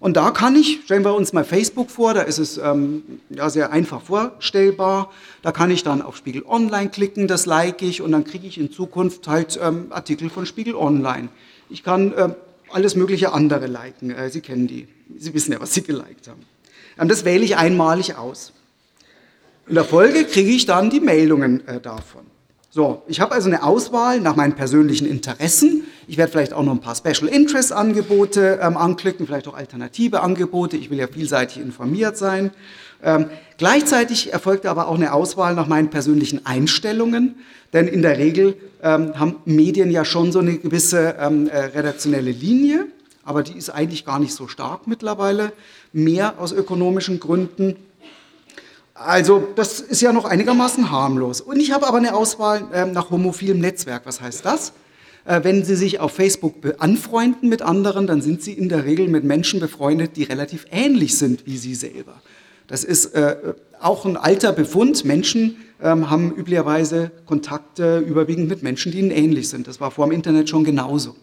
Und da kann ich, stellen wir uns mal Facebook vor, da ist es ähm, ja, sehr einfach vorstellbar. Da kann ich dann auf Spiegel Online klicken, das like ich und dann kriege ich in Zukunft halt ähm, Artikel von Spiegel Online. Ich kann äh, alles mögliche andere liken. Äh, Sie kennen die. Sie wissen ja, was Sie geliked haben. Ähm, das wähle ich einmalig aus. In der Folge kriege ich dann die Meldungen äh, davon. So, ich habe also eine Auswahl nach meinen persönlichen Interessen. Ich werde vielleicht auch noch ein paar Special Interest Angebote ähm, anklicken, vielleicht auch alternative Angebote. Ich will ja vielseitig informiert sein. Ähm, gleichzeitig erfolgt aber auch eine Auswahl nach meinen persönlichen Einstellungen, denn in der Regel ähm, haben Medien ja schon so eine gewisse ähm, äh, redaktionelle Linie, aber die ist eigentlich gar nicht so stark mittlerweile, mehr aus ökonomischen Gründen. Also das ist ja noch einigermaßen harmlos. Und ich habe aber eine Auswahl äh, nach homophilem Netzwerk. Was heißt das? Äh, wenn Sie sich auf Facebook anfreunden mit anderen, dann sind Sie in der Regel mit Menschen befreundet, die relativ ähnlich sind wie Sie selber. Das ist äh, auch ein alter Befund. Menschen ähm, haben üblicherweise Kontakte überwiegend mit Menschen, die ihnen ähnlich sind. Das war vor dem Internet schon genauso.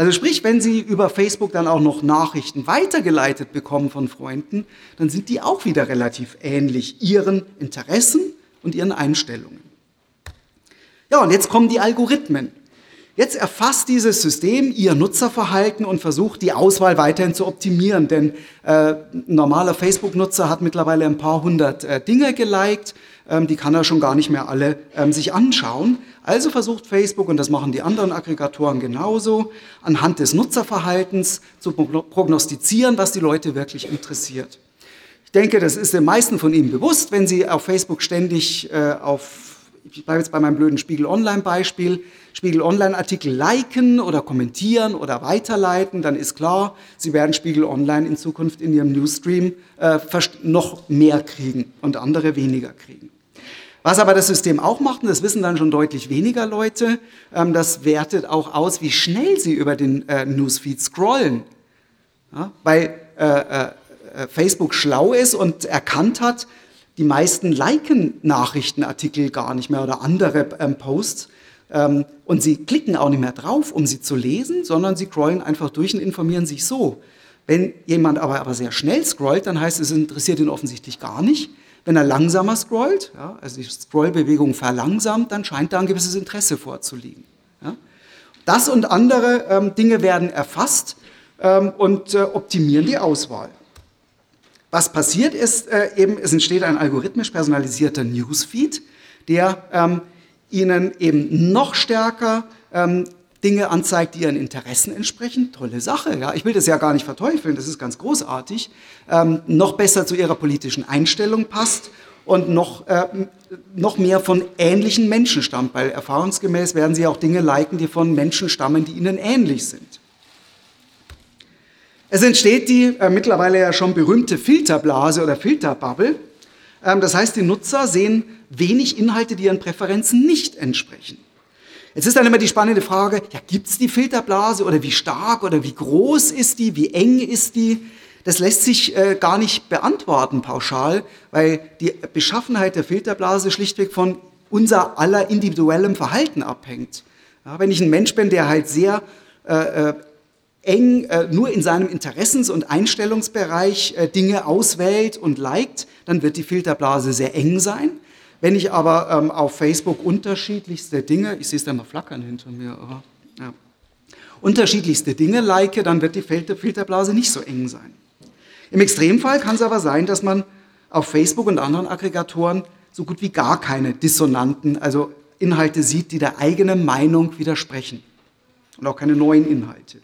Also sprich, wenn Sie über Facebook dann auch noch Nachrichten weitergeleitet bekommen von Freunden, dann sind die auch wieder relativ ähnlich Ihren Interessen und Ihren Einstellungen. Ja, und jetzt kommen die Algorithmen. Jetzt erfasst dieses System Ihr Nutzerverhalten und versucht, die Auswahl weiterhin zu optimieren. Denn äh, ein normaler Facebook-Nutzer hat mittlerweile ein paar hundert äh, Dinge geliked ähm, die kann er schon gar nicht mehr alle ähm, sich anschauen. Also versucht Facebook, und das machen die anderen Aggregatoren genauso, anhand des Nutzerverhaltens zu prognostizieren, was die Leute wirklich interessiert. Ich denke, das ist den meisten von Ihnen bewusst, wenn Sie auf Facebook ständig äh, auf ich bleibe jetzt bei meinem blöden Spiegel Online-Beispiel, Spiegel Online-Artikel liken oder kommentieren oder weiterleiten, dann ist klar, Sie werden Spiegel Online in Zukunft in Ihrem Newsstream äh, noch mehr kriegen und andere weniger kriegen. Was aber das System auch macht, und das wissen dann schon deutlich weniger Leute, ähm, das wertet auch aus, wie schnell sie über den äh, Newsfeed scrollen. Ja, weil äh, äh, äh, Facebook schlau ist und erkannt hat, die meisten liken Nachrichtenartikel gar nicht mehr oder andere ähm, Posts. Ähm, und sie klicken auch nicht mehr drauf, um sie zu lesen, sondern sie scrollen einfach durch und informieren sich so. Wenn jemand aber, aber sehr schnell scrollt, dann heißt es, interessiert ihn offensichtlich gar nicht. Wenn er langsamer scrollt, ja, also die Scrollbewegung verlangsamt, dann scheint da ein gewisses Interesse vorzuliegen. Ja. Das und andere ähm, Dinge werden erfasst ähm, und äh, optimieren die Auswahl. Was passiert ist äh, eben, es entsteht ein algorithmisch personalisierter Newsfeed, der ähm, Ihnen eben noch stärker ähm, Dinge anzeigt, die ihren Interessen entsprechen. Tolle Sache, ja. Ich will das ja gar nicht verteufeln, das ist ganz großartig. Ähm, noch besser zu ihrer politischen Einstellung passt und noch, äh, noch mehr von ähnlichen Menschen stammt, weil erfahrungsgemäß werden sie auch Dinge liken, die von Menschen stammen, die ihnen ähnlich sind. Es entsteht die äh, mittlerweile ja schon berühmte Filterblase oder Filterbubble. Ähm, das heißt, die Nutzer sehen wenig Inhalte, die ihren Präferenzen nicht entsprechen. Jetzt ist dann immer die spannende Frage, ja, gibt es die Filterblase oder wie stark oder wie groß ist die, wie eng ist die? Das lässt sich äh, gar nicht beantworten pauschal, weil die Beschaffenheit der Filterblase schlichtweg von unser aller individuellem Verhalten abhängt. Ja, wenn ich ein Mensch bin, der halt sehr äh, äh eng äh, nur in seinem Interessens- und Einstellungsbereich äh, Dinge auswählt und liked, dann wird die Filterblase sehr eng sein. Wenn ich aber ähm, auf Facebook unterschiedlichste Dinge, ich sehe es da mal flackern hinter mir, aber, ja, unterschiedlichste Dinge like, dann wird die Filter Filterblase nicht so eng sein. Im Extremfall kann es aber sein, dass man auf Facebook und anderen Aggregatoren so gut wie gar keine dissonanten, also Inhalte sieht, die der eigenen Meinung widersprechen. Und auch keine neuen Inhalte.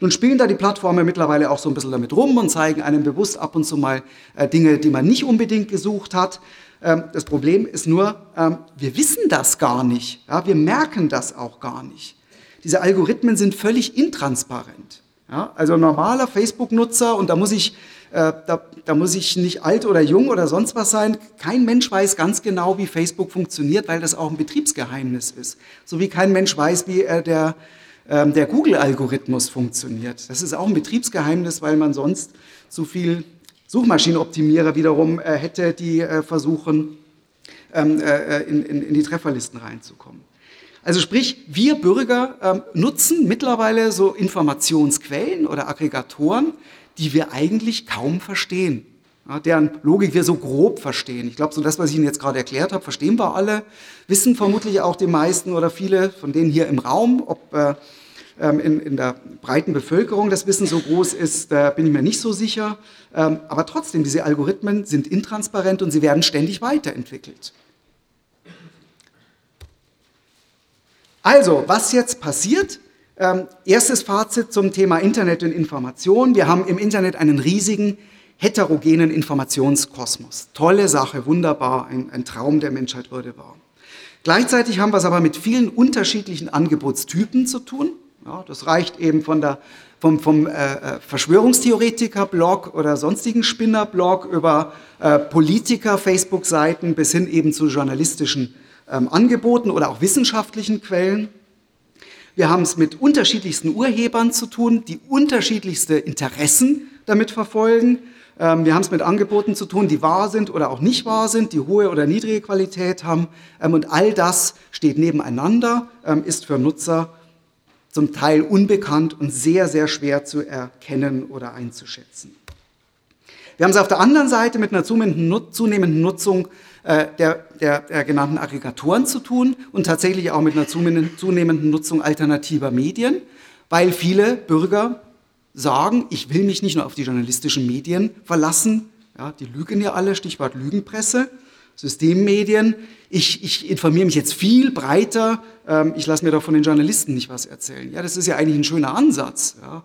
Nun spielen da die Plattformen mittlerweile auch so ein bisschen damit rum und zeigen einem bewusst ab und zu mal äh, Dinge, die man nicht unbedingt gesucht hat. Ähm, das Problem ist nur, ähm, wir wissen das gar nicht. Wir merken das auch gar nicht. Diese Algorithmen sind völlig intransparent. Also ein normaler Facebook-Nutzer, und da muss ich äh, da, da, muss ich nicht alt oder jung oder sonst was sein. Kein Mensch weiß ganz genau, wie Facebook funktioniert, weil das auch ein Betriebsgeheimnis ist. So wie kein Mensch weiß, wie äh, der, äh, der Google-Algorithmus funktioniert. Das ist auch ein Betriebsgeheimnis, weil man sonst zu viel Suchmaschinenoptimierer wiederum äh, hätte, die äh, versuchen, ähm, äh, in, in, in die Trefferlisten reinzukommen. Also sprich, wir Bürger ähm, nutzen mittlerweile so Informationsquellen oder Aggregatoren, die wir eigentlich kaum verstehen. Ja, deren Logik wir so grob verstehen. Ich glaube, so das, was ich Ihnen jetzt gerade erklärt habe, verstehen wir alle, wissen vermutlich auch die meisten oder viele von denen hier im Raum, ob äh, ähm, in, in, der breiten Bevölkerung das Wissen so groß ist, da bin ich mir nicht so sicher. Ähm, aber trotzdem, diese Algorithmen sind intransparent und sie werden ständig weiterentwickelt. Also, was jetzt passiert? Ähm, erstes Fazit zum Thema Internet und Information. Wir haben im Internet einen riesigen heterogenen Informationskosmos. Tolle Sache, wunderbar, ein, ein Traum der Menschheit würde wahr. Gleichzeitig haben wir es aber mit vielen unterschiedlichen Angebotstypen zu tun. Ja, das reicht eben von der, vom, vom äh, äh Verschwörungstheoretiker-Blog oder sonstigen Spinner-Blog über äh, Politiker-Facebook-Seiten bis hin eben zu journalistischen ähm, Angeboten oder auch wissenschaftlichen Quellen. Wir haben es mit unterschiedlichsten Urhebern zu tun, die unterschiedlichste Interessen damit verfolgen. Ähm, wir haben es mit Angeboten zu tun, die wahr sind oder auch nicht wahr sind, die hohe oder niedrige Qualität haben. Ähm, und all das steht nebeneinander, ähm, ist für Nutzer zum Teil unbekannt und sehr, sehr schwer zu erkennen oder einzuschätzen. Wir haben es auf der anderen Seite mit einer zunehmenden Nutzung äh, der, der, der genannten Aggregatoren zu tun und tatsächlich auch mit einer zunehmenden Nutzung alternativer Medien, weil viele Bürger sagen, ich will mich nicht nur auf die journalistischen Medien verlassen, ja, die lügen ja alle, Stichwort Lügenpresse, Systemmedien. Ich, ich informiere mich jetzt viel breiter, ähm, ich lasse mir doch von den Journalisten nicht was erzählen. Ja, das ist ja eigentlich ein schöner Ansatz. Ja.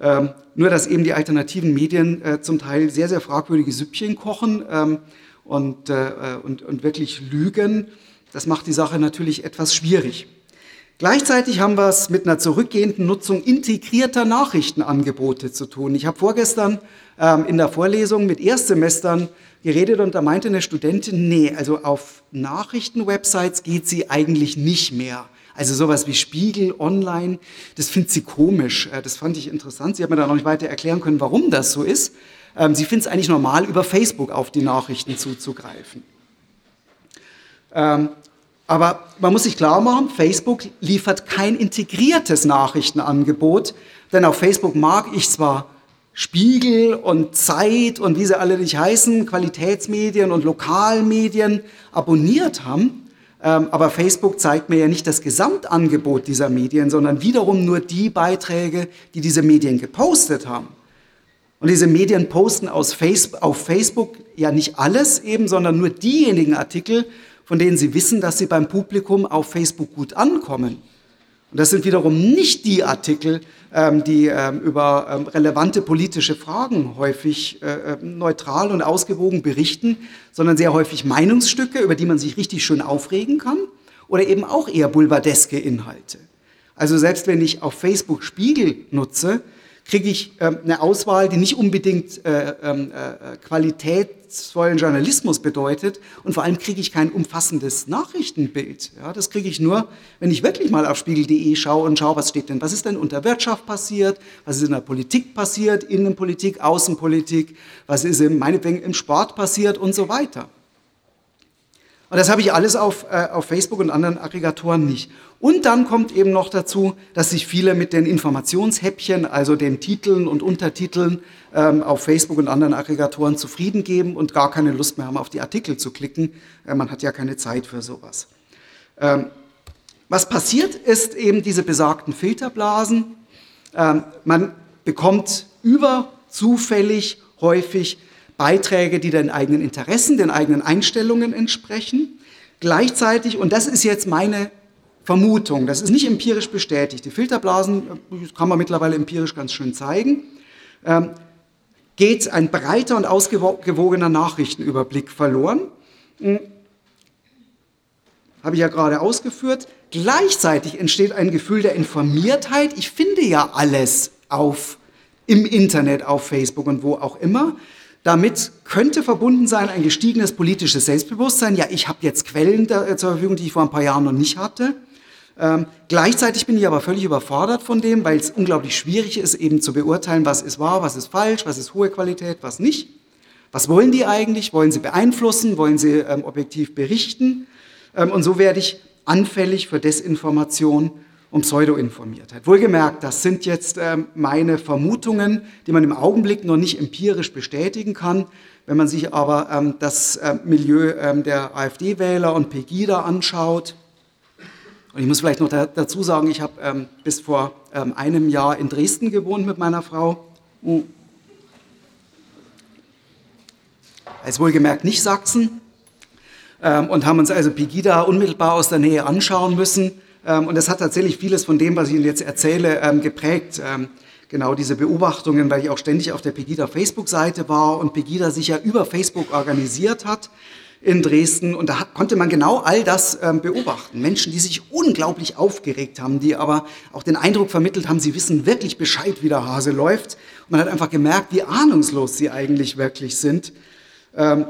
Ähm, nur, dass eben die alternativen Medien äh, zum Teil sehr, sehr fragwürdige Süppchen kochen. Ähm, und, äh, und, und wirklich lügen, das macht die Sache natürlich etwas schwierig. Gleichzeitig haben wir es mit einer zurückgehenden Nutzung integrierter Nachrichtenangebote zu tun. Ich habe vorgestern ähm, in der Vorlesung mit Erstsemestern geredet und da meinte eine Studentin, nee, also auf Nachrichtenwebsites geht sie eigentlich nicht mehr. Also sowas wie Spiegel, Online, das findet sie komisch. Äh, das fand ich interessant. Sie hat mir da noch nicht weiter erklären können, warum das so ist. Ähm, sie findet es eigentlich normal, über Facebook auf die Nachrichten zuzugreifen. Ähm, aber man muss sich klar machen, Facebook liefert kein integriertes Nachrichtenangebot, denn auf Facebook mag ich zwar Spiegel und Zeit und wie sie alle nicht heißen, Qualitätsmedien und Lokalmedien abonniert haben, ähm, aber Facebook zeigt mir ja nicht das Gesamtangebot dieser Medien, sondern wiederum nur die Beiträge, die diese Medien gepostet haben. Und diese Medien posten auf Facebook ja nicht alles eben, sondern nur diejenigen Artikel, von denen sie wissen, dass sie beim Publikum auf Facebook gut ankommen. Und das sind wiederum nicht die Artikel, ähm, die ähm, über ähm, relevante politische Fragen häufig äh, neutral und ausgewogen berichten, sondern sehr häufig Meinungsstücke, über die man sich richtig schön aufregen kann, oder eben auch eher boulevardeske Inhalte. Also selbst wenn ich auf Facebook Spiegel nutze, kriege ich eine Auswahl, die nicht unbedingt äh, qualitätsvollen Journalismus bedeutet und vor allem kriege ich kein umfassendes Nachrichtenbild. Ja, das kriege ich nur, wenn ich wirklich mal auf spiegel.de schaue und schaue, was steht denn, was ist denn unter Wirtschaft passiert, was ist in der Politik passiert, Innenpolitik, Außenpolitik, was ist im, meinetwegen im Sport passiert und so weiter. Und das habe ich alles auf, äh, auf Facebook und anderen Aggregatoren nicht. Und dann kommt eben noch dazu, dass sich viele mit den Informationshäppchen, also den Titeln und Untertiteln ähm, auf Facebook und anderen Aggregatoren zufrieden geben und gar keine Lust mehr haben, auf die Artikel zu klicken. Äh, man hat ja keine Zeit für sowas. Ähm, was passiert, ist eben diese besagten Filterblasen. Ähm, man bekommt überzufällig häufig Beiträge, die den eigenen Interessen, den eigenen Einstellungen entsprechen. Gleichzeitig, und das ist jetzt meine Vermutung, das ist nicht empirisch bestätigt, die Filterblasen das kann man mittlerweile empirisch ganz schön zeigen, ähm, geht ein breiter und ausgewogener Nachrichtenüberblick verloren. Hm. Habe ich ja gerade ausgeführt. Gleichzeitig entsteht ein Gefühl der Informiertheit. Ich finde ja alles auf, im Internet, auf Facebook und wo auch immer. Damit könnte verbunden sein ein gestiegenes politisches Selbstbewusstsein. Ja, ich habe jetzt Quellen da, äh, zur Verfügung, die ich vor ein paar Jahren noch nicht hatte. Ähm, gleichzeitig bin ich aber völlig überfordert von dem, weil es unglaublich schwierig ist, eben zu beurteilen, was ist wahr, was ist falsch, was ist hohe Qualität, was nicht. Was wollen die eigentlich? Wollen sie beeinflussen? Wollen sie ähm, objektiv berichten? Ähm, und so werde ich anfällig für Desinformation um Pseudoinformiertheit. Wohlgemerkt, das sind jetzt ähm, meine Vermutungen, die man im Augenblick noch nicht empirisch bestätigen kann. Wenn man sich aber ähm, das äh, Milieu ähm, der AfD-Wähler und Pegida anschaut, und ich muss vielleicht noch da, dazu sagen, ich habe ähm, bis vor ähm, einem Jahr in Dresden gewohnt mit meiner Frau. Als wohlgemerkt nicht Sachsen. Ähm, und haben uns also Pegida unmittelbar aus der Nähe anschauen müssen. Ähm, und das hat tatsächlich vieles von dem, was ich Ihnen jetzt erzähle, ähm, geprägt. Ähm, genau diese Beobachtungen, weil ich auch ständig auf der Pegida Facebook-Seite war und Pegida sich ja über Facebook organisiert hat in Dresden. Und da konnte man genau all das beobachten. Menschen, die sich unglaublich aufgeregt haben, die aber auch den Eindruck vermittelt haben, sie wissen wirklich Bescheid, wie der Hase läuft. Und man hat einfach gemerkt, wie ahnungslos sie eigentlich wirklich sind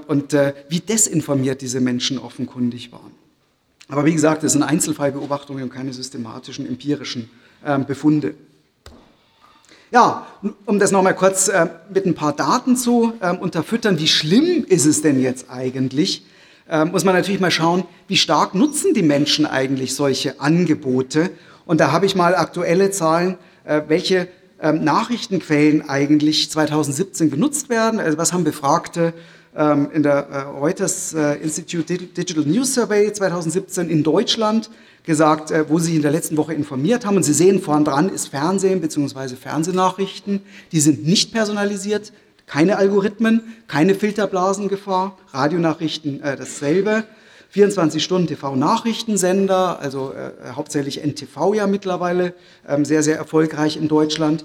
und äh, wie desinformiert diese Menschen offenkundig waren. Aber wie gesagt, das sind Einzelfallbeobachtungen und keine systematischen empirischen äh, Befunde. Ja, um das nochmal kurz äh, mit ein paar Daten zu äh, unterfüttern, wie schlimm ist es denn jetzt eigentlich? Ähm, muss man natürlich mal schauen, wie stark nutzen die Menschen eigentlich solche Angebote? Und da habe ich mal aktuelle Zahlen, äh, welche ähm, Nachrichtenquellen eigentlich 2017 genutzt werden. Also was haben Befragte ähm, in der äh, Reuters äh, Institute Digital News Survey 2017 in Deutschland gesagt, äh, wo sie sich in der letzten Woche informiert haben. Und Sie sehen, vorn dran ist Fernsehen bzw. Fernsehnachrichten. Die sind nicht personalisiert, keine Algorithmen, keine Filterblasengefahr. Radionachrichten äh, dasselbe. 24 Stunden TV-Nachrichtensender, also äh, hauptsächlich NTV ja mittlerweile, ähm, sehr, sehr erfolgreich in Deutschland.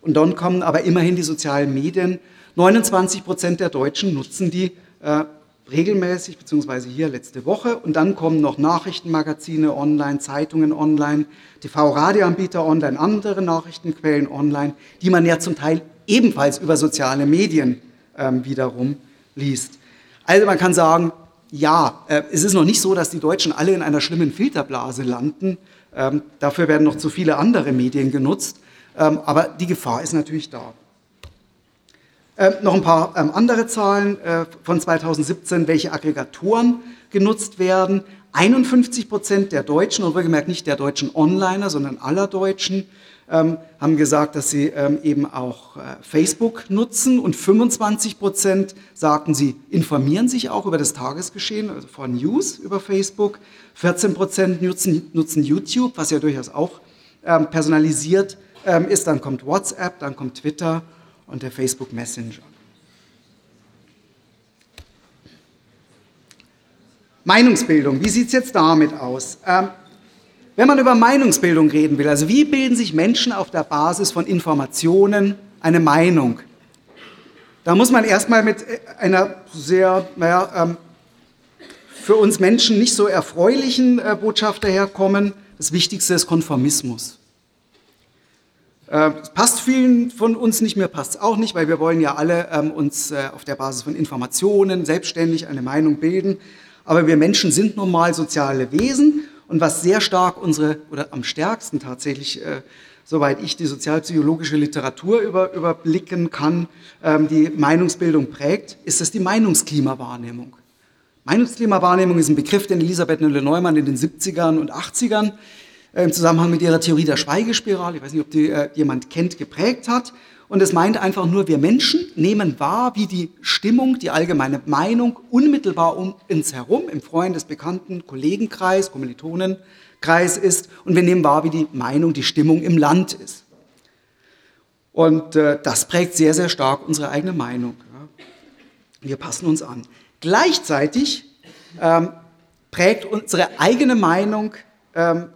Und dann kommen aber immerhin die sozialen Medien 29 Prozent der Deutschen nutzen die äh, regelmäßig, beziehungsweise hier letzte Woche. Und dann kommen noch Nachrichtenmagazine online, Zeitungen online, TV-Radioanbieter online, andere Nachrichtenquellen online, die man ja zum Teil ebenfalls über soziale Medien ähm, wiederum liest. Also man kann sagen, ja, äh, es ist noch nicht so, dass die Deutschen alle in einer schlimmen Filterblase landen. Ähm, dafür werden noch zu viele andere Medien genutzt. Ähm, aber die Gefahr ist natürlich da. Äh, noch ein paar ähm, andere Zahlen äh, von 2017, welche Aggregatoren genutzt werden. 51 Prozent der Deutschen, und wohlgemerkt nicht der deutschen Onliner, sondern aller Deutschen, ähm, haben gesagt, dass sie ähm, eben auch äh, Facebook nutzen. Und 25 Prozent sagten, sie informieren sich auch über das Tagesgeschehen, also von News über Facebook. 14 Prozent nutzen, nutzen YouTube, was ja durchaus auch ähm, personalisiert ähm, ist. Dann kommt WhatsApp, dann kommt Twitter und der Facebook Messenger. Meinungsbildung, wie sieht es jetzt damit aus? Ähm, wenn man über Meinungsbildung reden will, also wie bilden sich Menschen auf der Basis von Informationen eine Meinung? Da muss man erstmal mit äh, einer sehr, naja, ähm, für uns Menschen nicht so erfreulichen äh, Botschaft daherkommen. Das Wichtigste ist Konformismus. Äh, es passt vielen von uns nicht mehr, passt es auch nicht, weil wir wollen ja alle ähm, uns äh, auf der Basis von Informationen selbstständig eine Meinung bilden. Aber wir Menschen sind nun mal soziale Wesen und was sehr stark unsere, oder am stärksten tatsächlich, äh, soweit ich die sozialpsychologische Literatur über, überblicken kann, ähm, die Meinungsbildung prägt, ist es die Meinungsklimawahrnehmung. Meinungsklimawahrnehmung ist ein Begriff, den Elisabeth Nölle-Neumann in den 70ern und 80ern äh, im Zusammenhang mit ihrer Theorie der Schweigespirale, ich weiß nicht, ob die äh, jemand kennt, geprägt hat. Und es meint einfach nur, wir Menschen nehmen wahr, wie die Stimmung, die allgemeine Meinung unmittelbar um uns herum, im Freundes-, Bekannten-, Kollegenkreis, Kommilitonenkreis ist. Und wir nehmen wahr, wie die Meinung, die Stimmung im Land ist. Und äh, das prägt sehr, sehr stark unsere eigene Meinung. Ja. Wir passen uns an. Gleichzeitig ähm, prägt unsere eigene Meinung, ähm,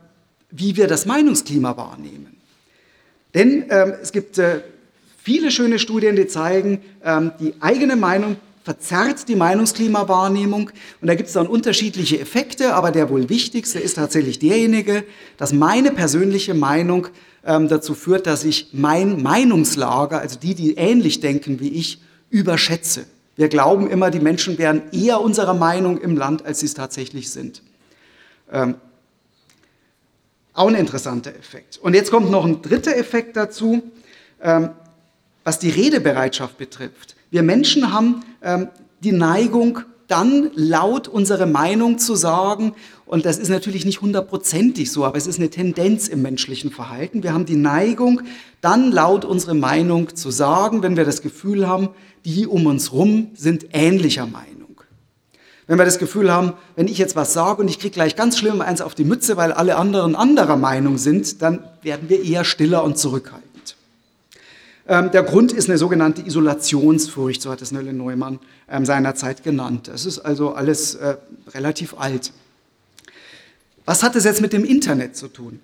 wie wir das Meinungsklima wahrnehmen. Denn ähm, es gibt äh, viele schöne Studien, die zeigen, ähm, die eigene Meinung verzerrt die Meinungsklimawahrnehmung. Und da gibt es dann unterschiedliche Effekte, aber der wohl wichtigste ist tatsächlich derjenige, dass meine persönliche Meinung ähm, dazu führt, dass ich mein Meinungslager, also die, die ähnlich denken wie ich, überschätze. Wir glauben immer, die Menschen wären eher unserer Meinung im Land, als sie es tatsächlich sind. Ähm, auch ein interessanter Effekt. Und jetzt kommt noch ein dritter Effekt dazu. Ähm, was die Redebereitschaft betrifft. Wir Menschen haben ähm, die Neigung, dann laut unsere Meinung zu sagen. Und das ist natürlich nicht hundertprozentig so, aber es ist eine Tendenz im menschlichen Verhalten. Wir haben die Neigung, dann laut unsere Meinung zu sagen, wenn wir das Gefühl haben, die um uns rum sind ähnlicher Meinung. Wenn wir das Gefühl haben, wenn ich jetzt was sage und ich kriege gleich ganz schlimm eins auf die Mütze, weil alle anderen anderer Meinung sind, dann werden wir eher stiller und zurückhaltend. Ähm, der Grund ist eine sogenannte Isolationsfurcht, so hat es Nelle Neumann ähm, seinerzeit genannt. Es ist also alles äh, relativ alt. Was hat es jetzt mit dem Internet zu tun?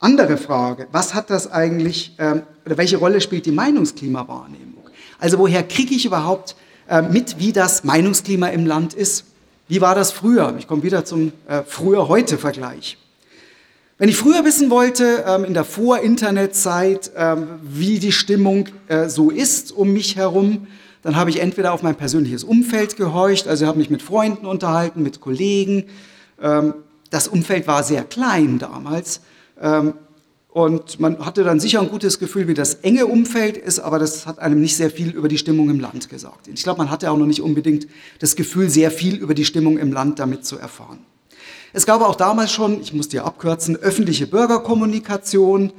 Andere Frage, was hat das eigentlich, ähm, oder welche Rolle spielt die Meinungsklimawahrnehmung? Also woher kriege ich überhaupt äh, mit, wie das Meinungsklima im Land ist? Wie war das früher? Ich komme wieder zum äh, früher-heute-Vergleich. Wenn ich früher wissen wollte, ähm, in der Vor-Internet-Zeit, ähm, wie die Stimmung äh, so ist um mich herum, dann habe ich entweder auf mein persönliches Umfeld gehorcht, also habe mich mit Freunden unterhalten, mit Kollegen. Ähm, das Umfeld war sehr klein damals. Und man hatte dann sicher ein gutes Gefühl, wie das enge Umfeld ist, aber das hat einem nicht sehr viel über die Stimmung im Land gesagt. Ich glaube, man hatte auch noch nicht unbedingt das Gefühl, sehr viel über die Stimmung im Land damit zu erfahren. Es gab auch damals schon, ich muss dir abkürzen, öffentliche Bürgerkommunikation.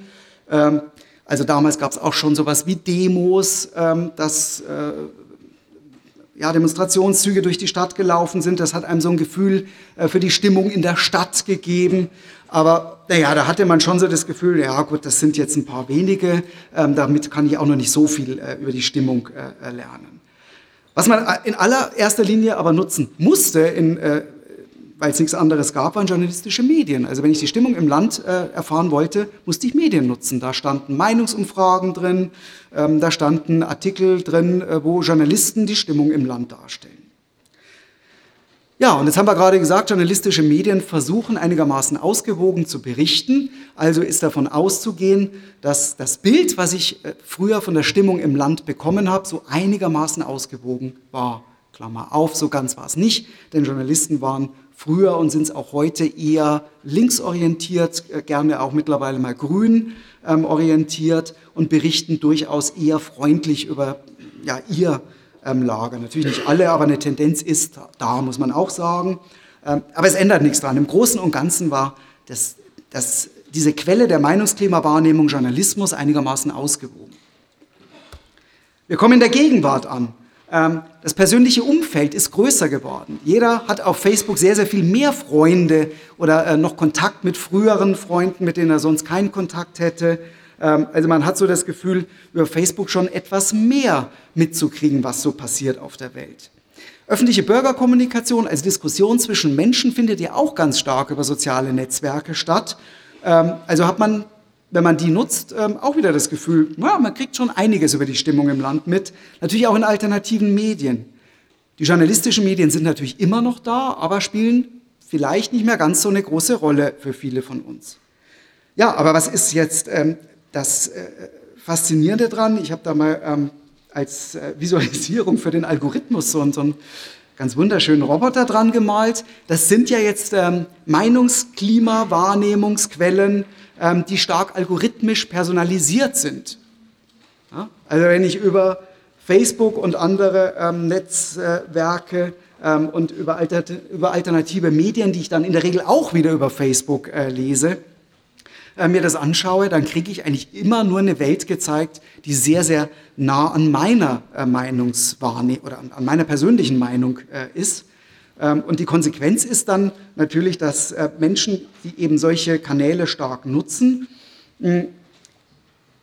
Ähm, also damals gab es auch schon sowas wie Demos, ähm, dass äh, ja, Demonstrationszüge durch die Stadt gelaufen sind. Das hat einem so ein Gefühl äh, für die Stimmung in der Stadt gegeben. Aber naja, da hatte man schon so das Gefühl, ja gut, das sind jetzt ein paar wenige, ähm, damit kann ich auch noch nicht so viel äh, über die Stimmung äh, lernen. Was man äh, in allererster Linie aber nutzen musste in äh, weil es nichts anderes gab, waren journalistische Medien. Also wenn ich die Stimmung im Land äh, erfahren wollte, musste ich Medien nutzen. Da standen Meinungsumfragen drin, ähm, da standen Artikel drin, äh, wo Journalisten die Stimmung im Land darstellen. Ja, und jetzt haben wir gerade gesagt, journalistische Medien versuchen einigermaßen ausgewogen zu berichten. Also ist davon auszugehen, dass das Bild, was ich äh, früher von der Stimmung im Land bekommen habe, so einigermaßen ausgewogen war. Klammer auf, so ganz war es nicht, denn Journalisten waren früher und sind es auch heute eher linksorientiert, äh, gerne auch mittlerweile mal grün ähm, orientiert und berichten durchaus eher freundlich über ja, ihr ähm, Lager. Natürlich nicht alle, aber eine Tendenz ist da, muss man auch sagen. Ähm, aber es ändert nichts dran. Im Großen und Ganzen war das, das, diese Quelle der Meinungsklimawahrnehmung Journalismus einigermaßen ausgewogen. Wir kommen in der Gegenwart an. Ähm, das persönliche Umfeld ist größer geworden. Jeder hat auf Facebook sehr, sehr viel mehr Freunde oder äh, noch Kontakt mit früheren Freunden, mit denen er sonst keinen Kontakt hätte. Ähm, also man hat so das Gefühl, über Facebook schon etwas mehr mitzukriegen, was so passiert auf der Welt. Öffentliche Bürgerkommunikation als Diskussion zwischen Menschen findet ja auch ganz stark über soziale Netzwerke statt. Ähm, also hat man wenn man die nutzt, ähm, auch wieder das Gefühl, ja, man kriegt schon einiges über die Stimmung im Land mit. Natürlich auch in alternativen Medien. Die journalistischen Medien sind natürlich immer noch da, aber spielen vielleicht nicht mehr ganz so eine große Rolle für viele von uns. Ja, aber was ist jetzt ähm, das äh, Faszinierende dran? Ich habe da mal ähm, als äh, Visualisierung für den Algorithmus so, so einen ganz wunderschönen Roboter dran gemalt. Das sind ja jetzt ähm, Meinungsklima, Wahrnehmungsquellen, ähm, die stark algorithmisch personalisiert sind. Ja? Also wenn ich über Facebook und andere ähm, Netzwerke ähm, und über, alter, über, alternative Medien, die ich dann in der Regel auch wieder über Facebook äh, lese, äh, mir das anschaue, dann kriege ich eigentlich immer nur eine Welt gezeigt, die sehr, sehr nah an meiner äh, Meinungswahrnehmung oder an, meiner persönlichen Meinung äh, ist. Ähm, und die Konsequenz ist dann natürlich, dass äh, Menschen, die eben solche Kanäle stark nutzen,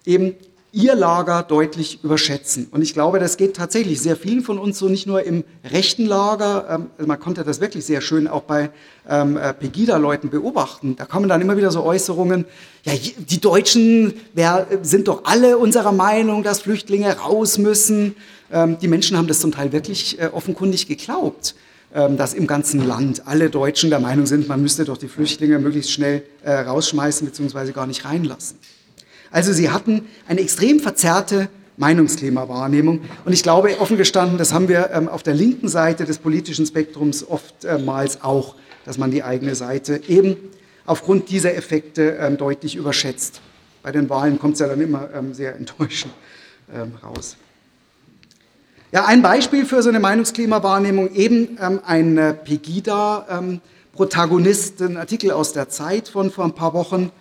eben ihr Lager deutlich überschätzen. Und ich glaube, das geht tatsächlich sehr vielen von uns so, nicht nur im rechten Lager. Ähm, also man konnte das wirklich sehr schön auch bei ähm, äh, Pegida-Leuten beobachten. Da kommen dann immer wieder so Äußerungen, ja, die Deutschen sind doch alle unserer Meinung, dass Flüchtlinge raus müssen. Die Menschen haben das zum Teil wirklich äh, offenkundig geglaubt dass im ganzen Land alle Deutschen der Meinung sind, man müsste doch die Flüchtlinge möglichst schnell äh, rausschmeißen bzw. gar nicht reinlassen. Also sie hatten eine extrem verzerrte Meinungsklimawahrnehmung. Und ich glaube, offen gestanden, das haben wir ähm, auf der linken Seite des politischen Spektrums oftmals auch, dass man die eigene Seite eben aufgrund dieser Effekte ähm, deutlich überschätzt. Bei den Wahlen kommt es ja dann immer ähm, sehr enttäuschend ähm, raus. Ja, ein Beispiel für so eine Meinungsklimawahrnehmung, eben ähm, ein äh, Pegida-Protagonist, ein Artikel aus der Zeit von vor ein paar Wochen,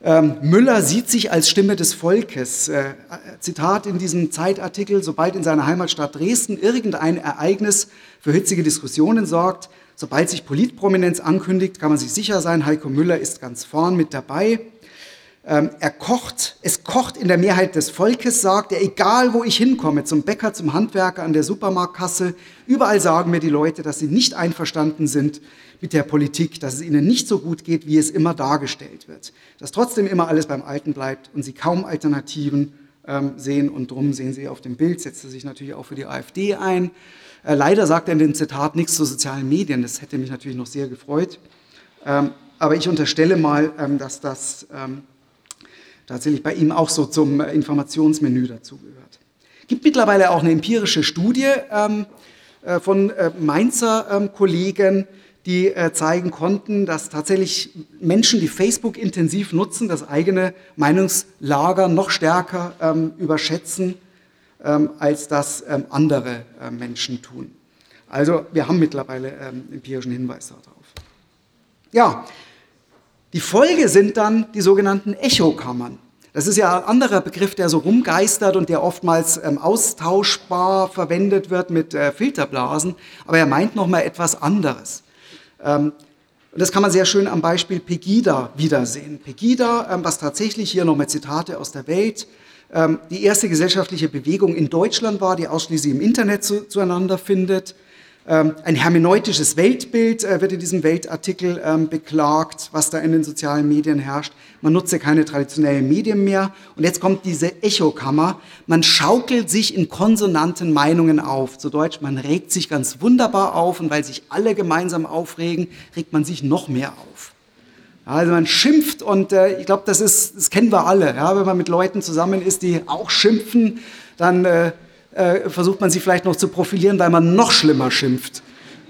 ähm, Müller sieht sich als Stimme des Volkes. Äh, Zitat in diesem Zeitartikel, sobald in seiner Heimatstadt Dresden irgendein Ereignis für hitzige Diskussionen sorgt, sobald sich Politprominenz ankündigt, kann man sich sicher sein, Heiko Müller ist ganz vorn mit dabei. Ähm, er kocht, es kocht in der Mehrheit des Volkes, sagt er, egal wo ich hinkomme, zum Bäcker, zum Handwerker, an der Supermarktkasse, überall sagen mir die Leute, dass sie nicht einverstanden sind mit der Politik, dass es ihnen nicht so gut geht, wie es immer dargestellt wird, dass trotzdem immer alles beim Alten bleibt und sie kaum Alternativen ähm, sehen und drum sehen Sie auf dem Bild, setzt er sich natürlich auch für die AfD ein. Äh, leider sagt er in dem Zitat nichts zu sozialen Medien, das hätte mich natürlich noch sehr gefreut. Ähm, aber ich unterstelle mal, ähm, dass das ähm, tatsächlich bei ihm auch so zum Informationsmenü dazugehört. Es gibt mittlerweile auch eine empirische Studie ähm, äh, von äh, Mainzer ähm, Kollegen, die äh, zeigen konnten, dass tatsächlich Menschen, die Facebook intensiv nutzen, das eigene Meinungslager noch stärker ähm, überschätzen, ähm, als das ähm, andere äh, Menschen tun. Also wir haben mittlerweile ähm, empirischen Hinweis darauf. Ja, die Folge sind dann die sogenannten Echokammern. Das ist ja ein anderer Begriff, der so rumgeistert und der oftmals ähm, austauschbar verwendet wird mit äh, Filterblasen, aber er meint nochmal etwas anderes. Ähm, und das kann man sehr schön am Beispiel Pegida wiedersehen. Pegida, ähm, was tatsächlich hier nochmal Zitate aus der Welt, ähm, die erste gesellschaftliche Bewegung in Deutschland war, die ausschließlich im Internet zu, zueinander findet, ein hermeneutisches Weltbild äh, wird in diesem Weltartikel ähm, beklagt, was da in den sozialen Medien herrscht. Man nutze keine traditionellen Medien mehr. Und jetzt kommt diese Echokammer. Man schaukelt sich in konsonanten Meinungen auf. Zu Deutsch, man regt sich ganz wunderbar auf. Und weil sich alle gemeinsam aufregen, regt man sich noch mehr auf. Also man schimpft und äh, ich glaube, das ist, das kennen wir alle. Ja? Wenn man mit Leuten zusammen ist, die auch schimpfen, dann äh, äh, versucht man sich vielleicht noch zu profilieren, weil man noch schlimmer schimpft.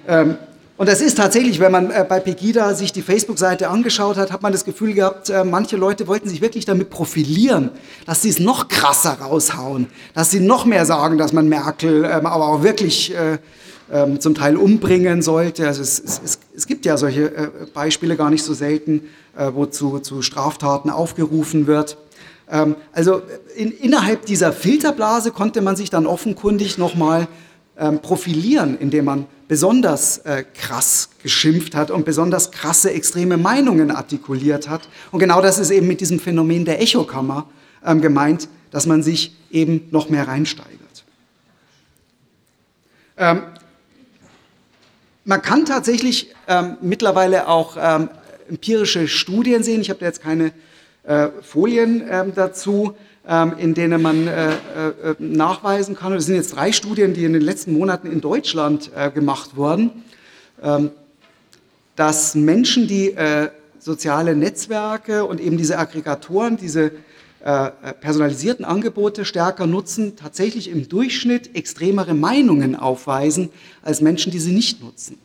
Ähm, und das ist tatsächlich, wenn man äh, bei Pegida sich die Facebook-Seite angeschaut hat, hat man das Gefühl gehabt, äh, manche Leute wollten sich wirklich damit profilieren, dass sie es noch krasser raushauen, dass sie noch mehr sagen, dass man Merkel ähm, aber auch wirklich äh, ähm, zum Teil umbringen sollte. Also es, es, es gibt ja solche äh, Beispiele gar nicht so selten, äh, wo zu, zu Straftaten aufgerufen wird. Ähm, also in, innerhalb dieser Filterblase konnte man sich dann offenkundig nochmal ähm, profilieren, indem man besonders äh, krass geschimpft hat und besonders krasse extreme Meinungen artikuliert hat. Und genau das ist eben mit diesem Phänomen der Echokammer ähm, gemeint, dass man sich eben noch mehr reinsteigert. Ähm, man kann tatsächlich ähm, mittlerweile auch ähm, empirische Studien sehen. Ich habe da jetzt keine äh, Folien ähm, dazu, ähm, in denen man äh, äh, nachweisen kann. Das sind jetzt drei Studien, die in den letzten Monaten in Deutschland gemacht wurden, ähm, dass Menschen, die soziale Netzwerke und eben diese Aggregatoren, diese personalisierten Angebote stärker nutzen, tatsächlich im Durchschnitt extremere Meinungen aufweisen als Menschen, die sie nicht nutzen.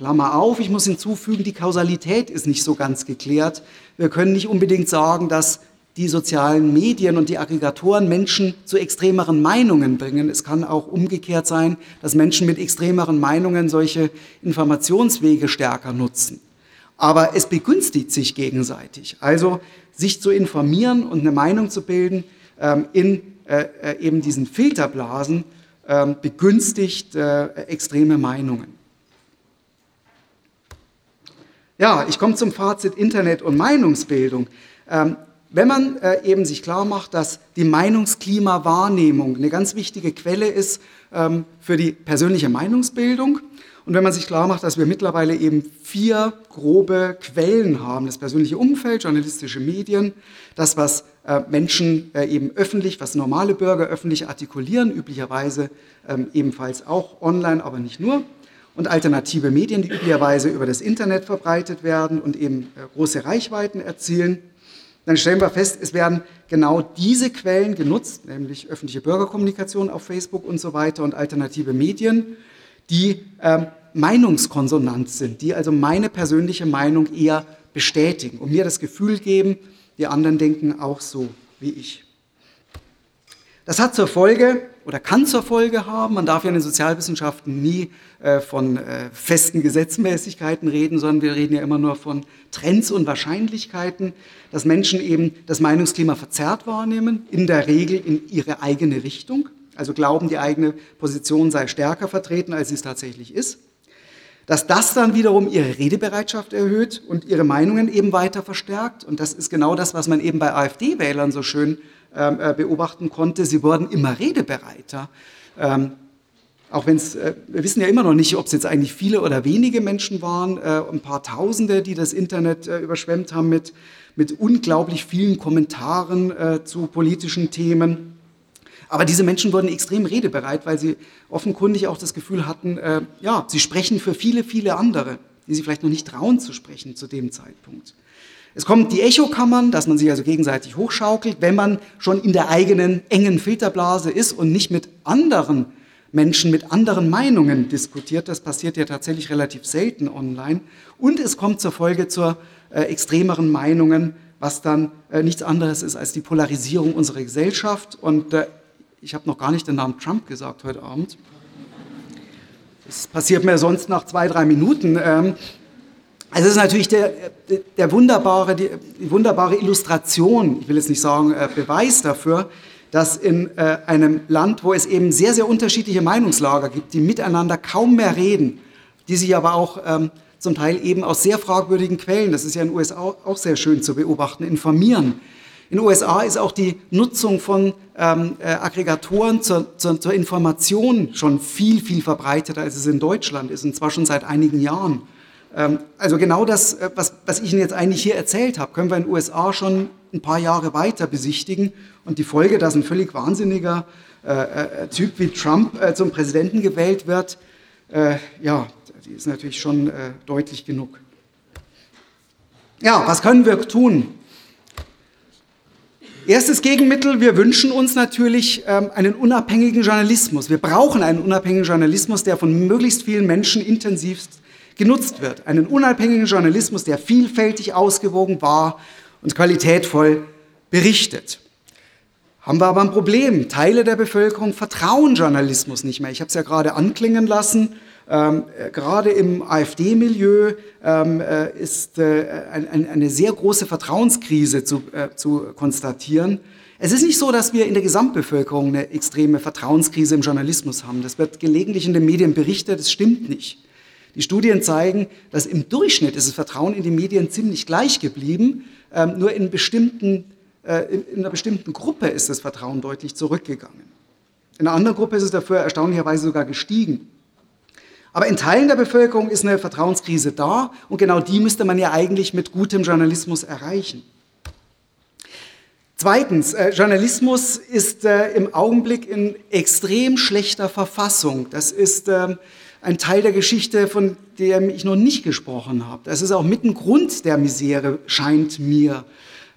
Klammer auf, ich muss hinzufügen, die Kausalität ist nicht so ganz geklärt. Wir können nicht unbedingt sagen, dass die sozialen Medien und die Aggregatoren Menschen zu extremeren Meinungen bringen. Es kann auch umgekehrt sein, dass Menschen mit extremeren Meinungen solche Informationswege stärker nutzen. Aber es begünstigt sich gegenseitig. Also sich zu informieren und eine Meinung zu bilden ähm, in äh, äh, eben diesen Filterblasen ähm, begünstigt äh, extreme Meinungen. Ja, ich komme zum Fazit Internet und Meinungsbildung. Ähm, wenn man äh, eben sich klar macht, dass die Meinungsklimawahrnehmung eine ganz wichtige Quelle ist ähm, für die persönliche Meinungsbildung und wenn man sich klar macht, dass wir mittlerweile eben vier grobe Quellen haben, das persönliche Umfeld, journalistische Medien, das, was äh, Menschen äh, eben öffentlich, was normale Bürger öffentlich artikulieren, üblicherweise ähm, ebenfalls auch online, aber nicht nur, und alternative Medien, die üblicherweise über das Internet verbreitet werden und eben äh, große Reichweiten erzielen, dann stellen wir fest, es werden genau diese Quellen genutzt, nämlich öffentliche Bürgerkommunikation auf Facebook und so weiter und alternative Medien, die ähm, meinungskonsonant sind, die also meine persönliche Meinung eher bestätigen und mir das Gefühl geben, die anderen denken auch so wie ich. Das hat zur Folge oder kann zur Folge haben, man darf ja in den Sozialwissenschaften nie äh, von äh, festen Gesetzmäßigkeiten reden, sondern wir reden ja immer nur von Trends und Wahrscheinlichkeiten, dass Menschen eben das Meinungsklima verzerrt wahrnehmen, in der Regel in ihre eigene Richtung, also glauben, die eigene Position sei stärker vertreten, als sie es tatsächlich ist. Dass das dann wiederum ihre Redebereitschaft erhöht und ihre Meinungen eben weiter verstärkt. Und das ist genau das, was man eben bei AfD-Wählern so schön beobachten konnte. Sie wurden immer redebereiter. Ähm, auch wenn es, äh, wir wissen ja immer noch nicht, ob es jetzt eigentlich viele oder wenige Menschen waren, äh, ein paar Tausende, die das Internet äh, überschwemmt haben mit, mit unglaublich vielen Kommentaren äh, zu politischen Themen. Aber diese Menschen wurden extrem redebereit, weil sie offenkundig auch das Gefühl hatten, äh, ja, sie sprechen für viele, viele andere, die sie vielleicht noch nicht trauen zu sprechen zu dem Zeitpunkt. Es kommen die Echokammern, dass man sich also gegenseitig hochschaukelt, wenn man schon in der eigenen engen Filterblase ist und nicht mit anderen Menschen, mit anderen Meinungen diskutiert. Das passiert ja tatsächlich relativ selten online. Und es kommt zur Folge zur äh, extremeren Meinungen, was dann äh, nichts anderes ist als die Polarisierung unserer Gesellschaft. Und äh, ich habe noch gar nicht den Namen Trump gesagt heute Abend. Das passiert mir sonst nach zwei, drei Minuten. Ähm, also es ist natürlich der, der wunderbare, die, die, wunderbare Illustration, ich will jetzt nicht sagen äh, Beweis dafür, dass in äh, einem Land, wo es eben sehr, sehr unterschiedliche Meinungslager gibt, die miteinander kaum mehr reden, die sich aber auch ähm, zum Teil eben aus sehr fragwürdigen Quellen, das ist ja in den USA auch sehr schön zu beobachten, informieren. In den USA ist auch die Nutzung von ähm, äh, Aggregatoren zur, zur, zur Information schon viel, viel verbreiteter, als es in Deutschland ist, und zwar schon seit einigen Jahren. Ähm, also genau das, äh, was, was ich Ihnen jetzt eigentlich hier erzählt habe, können wir in den USA schon ein paar Jahre weiter besichtigen. Und die Folge, dass ein völlig wahnsinniger äh, äh, Typ wie Trump äh, zum Präsidenten gewählt wird, äh, ja, die ist natürlich schon äh, deutlich genug. Ja, was können wir tun? Erstes Gegenmittel, wir wünschen uns natürlich ähm, einen unabhängigen Journalismus. Wir brauchen einen unabhängigen Journalismus, der von möglichst vielen Menschen intensivst genutzt wird. Einen unabhängigen Journalismus, der vielfältig ausgewogen war und qualitätvoll berichtet. Haben wir aber ein Problem. Teile der Bevölkerung vertrauen Journalismus nicht mehr. Ich habe es ja gerade anklingen lassen. Ähm, äh, gerade im AfD-Milieu ähm, äh, ist äh, ein, ein, eine sehr große Vertrauenskrise zu, äh, zu konstatieren. Es ist nicht so, dass wir in der Gesamtbevölkerung eine extreme Vertrauenskrise im Journalismus haben. Das wird gelegentlich in den Medien berichtet, das stimmt nicht. Die Studien zeigen, dass im Durchschnitt ist das Vertrauen in die Medien ziemlich gleich geblieben, ähm, nur in, bestimmten, äh, in, in, einer bestimmten Gruppe ist das Vertrauen deutlich zurückgegangen. In einer anderen Gruppe ist es dafür erstaunlicherweise sogar gestiegen. Aber in Teilen der Bevölkerung ist eine Vertrauenskrise da und genau die müsste man ja eigentlich mit gutem Journalismus erreichen. Zweitens, äh, Journalismus ist äh, im Augenblick in extrem schlechter Verfassung. Das ist äh, ein Teil der Geschichte, von dem ich noch nicht gesprochen habe. Das ist auch mit ein Grund der Misere, scheint mir.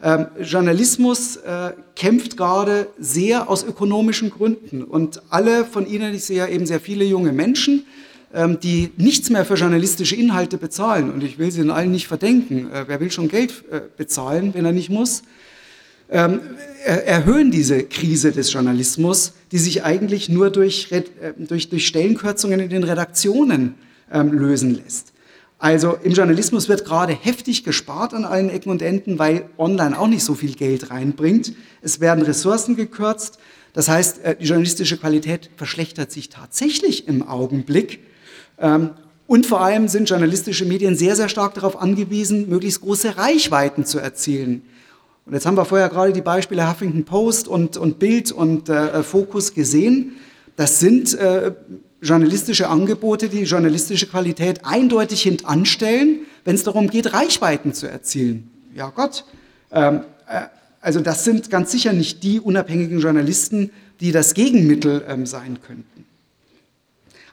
Ähm, Journalismus äh, kämpft gerade sehr aus ökonomischen Gründen. Und alle von Ihnen, ich sehe ja eben sehr viele junge Menschen, ähm, die nichts mehr für journalistische Inhalte bezahlen. Und ich will sie in allen nicht verdenken. Äh, wer will schon Geld äh, bezahlen, wenn er nicht muss? Ähm, erhöhen diese Krise des Journalismus, die sich eigentlich nur durch, äh, durch, durch Stellenkürzungen in den Redaktionen ähm, lösen lässt. Also im Journalismus wird gerade heftig gespart an allen Ecken und Enden, weil online auch nicht so viel Geld reinbringt. Es werden Ressourcen gekürzt. Das heißt, äh, die journalistische Qualität verschlechtert sich tatsächlich im Augenblick. Ähm, und vor allem sind journalistische Medien sehr, sehr stark darauf angewiesen, möglichst große Reichweiten zu erzielen. Und jetzt haben wir vorher gerade die Beispiele Huffington Post und, und Bild und äh, Focus gesehen. Das sind äh, journalistische Angebote, die journalistische Qualität eindeutig hintanstellen, wenn es darum geht, Reichweiten zu erzielen. Ja Gott. Ähm, äh, also das sind ganz sicher nicht die unabhängigen Journalisten, die das Gegenmittel ähm, sein könnten.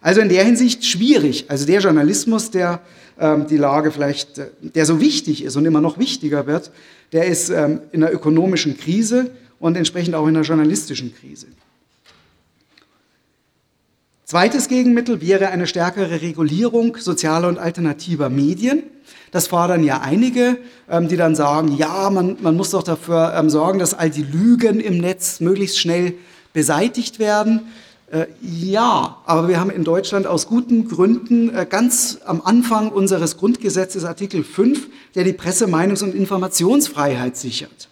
Also in der Hinsicht schwierig. Also der Journalismus, der ähm, die Lage vielleicht, äh, der so wichtig ist und immer noch wichtiger wird, der ist ähm, in einer ökonomischen Krise und entsprechend auch in einer journalistischen Krise. Zweites Gegenmittel wäre eine stärkere Regulierung sozialer und alternativer Medien. Das fordern ja einige, ähm, die dann sagen, ja, man, man muss doch dafür ähm, sorgen, dass all die Lügen im Netz möglichst schnell beseitigt werden. Äh, ja, aber wir haben in Deutschland aus guten Gründen äh, ganz am Anfang unseres Grundgesetzes Artikel 5, der die Presse-, Meinungs- und Informationsfreiheit sichert.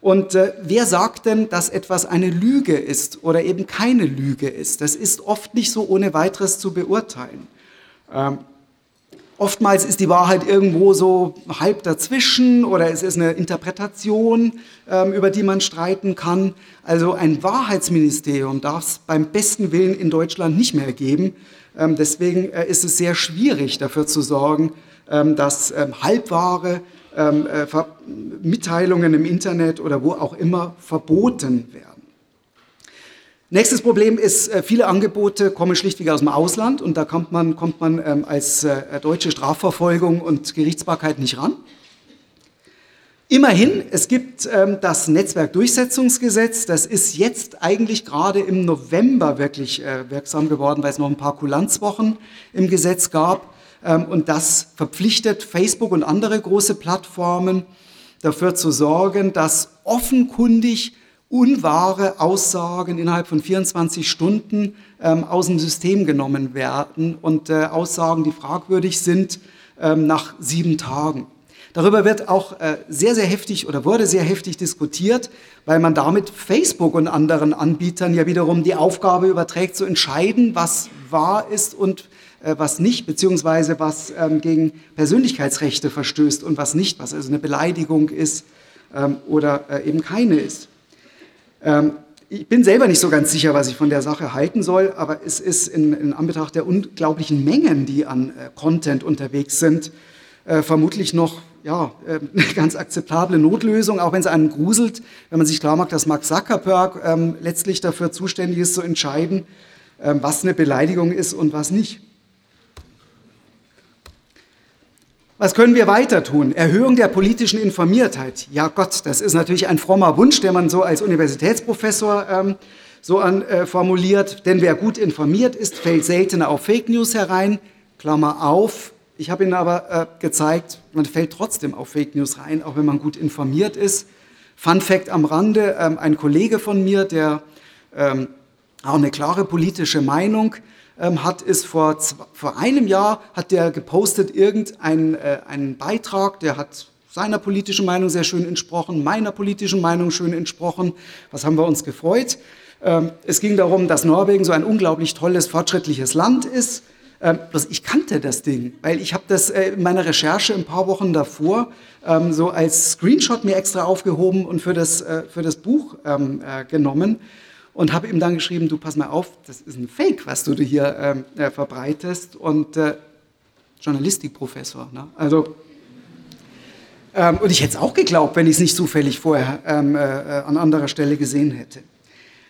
Und äh, wer sagt denn, dass etwas eine Lüge ist oder eben keine Lüge ist? Das ist oft nicht so ohne weiteres zu beurteilen. Ähm, Oftmals ist die Wahrheit irgendwo so halb dazwischen oder es ist eine Interpretation, ähm, über die man streiten kann. Also ein Wahrheitsministerium darf es beim besten Willen in Deutschland nicht mehr geben. Ähm, deswegen äh, ist es sehr schwierig dafür zu sorgen, ähm, dass halbwahre äh, Mitteilungen im Internet oder wo auch immer verboten werden. Nächstes Problem ist, äh, viele Angebote kommen schlichtweg aus dem Ausland und da kommt man, kommt man ähm, als äh, deutsche Strafverfolgung und Gerichtsbarkeit nicht ran. Immerhin, es gibt ähm, das Netzwerkdurchsetzungsgesetz, das ist jetzt eigentlich gerade im November wirklich äh, wirksam geworden, weil es noch ein paar Kulanzwochen im Gesetz gab. Ähm, und das verpflichtet Facebook und andere große Plattformen dafür zu sorgen, dass offenkundig unwahre Aussagen innerhalb von 24 Stunden ähm, aus dem System genommen werden und äh, Aussagen, die fragwürdig sind, ähm, nach sieben Tagen. Darüber wird auch äh, sehr, sehr heftig oder wurde sehr heftig diskutiert, weil man damit Facebook und anderen Anbietern ja wiederum die Aufgabe überträgt, zu entscheiden, was wahr ist und äh, was nicht, beziehungsweise was ähm, gegen Persönlichkeitsrechte verstößt und was nicht, was also eine Beleidigung ist ähm, oder äh, eben keine ist. Ähm, ich bin selber nicht so ganz sicher, was ich von der Sache halten soll, aber es ist in, in Anbetracht der unglaublichen Mengen, die an äh, Content unterwegs sind, äh, vermutlich noch ja, äh, eine ganz akzeptable Notlösung, auch wenn es einen gruselt, wenn man sich klar macht, dass Mark Zuckerberg ähm, letztlich dafür zuständig ist, zu entscheiden, ähm, was eine Beleidigung ist und was nicht. Was können wir weiter tun? Erhöhung der politischen Informiertheit. Ja Gott, das ist natürlich ein frommer Wunsch, der man so als Universitätsprofessor ähm, so an, äh, formuliert. Denn wer gut informiert ist, fällt seltener auf Fake News herein. Klammer auf. Ich habe Ihnen aber äh, gezeigt, man fällt trotzdem auf Fake News rein, auch wenn man gut informiert ist. Fun Fact am Rande, ähm, ein Kollege von mir, der ähm, auch eine klare politische Meinung ähm, hat es vor, vor einem Jahr, hat der gepostet irgendeinen äh, Beitrag, der hat seiner politischen Meinung sehr schön entsprochen, meiner politischen Meinung schön entsprochen. Was haben wir uns gefreut? Ähm, es ging darum, dass Norwegen so ein unglaublich tolles, fortschrittliches Land ist. Ähm, ich kannte das Ding, weil ich habe das äh, in meiner Recherche ein paar Wochen davor ähm, so als Screenshot mir extra aufgehoben und für das, äh, für das Buch ähm, äh, genommen und habe ihm dann geschrieben, du pass mal auf, das ist ein Fake, was du hier ähm, äh, verbreitest und äh, Journalistikprofessor. Ne? Also ähm, und ich hätte es auch geglaubt, wenn ich es nicht zufällig vorher ähm, äh, äh, an anderer Stelle gesehen hätte.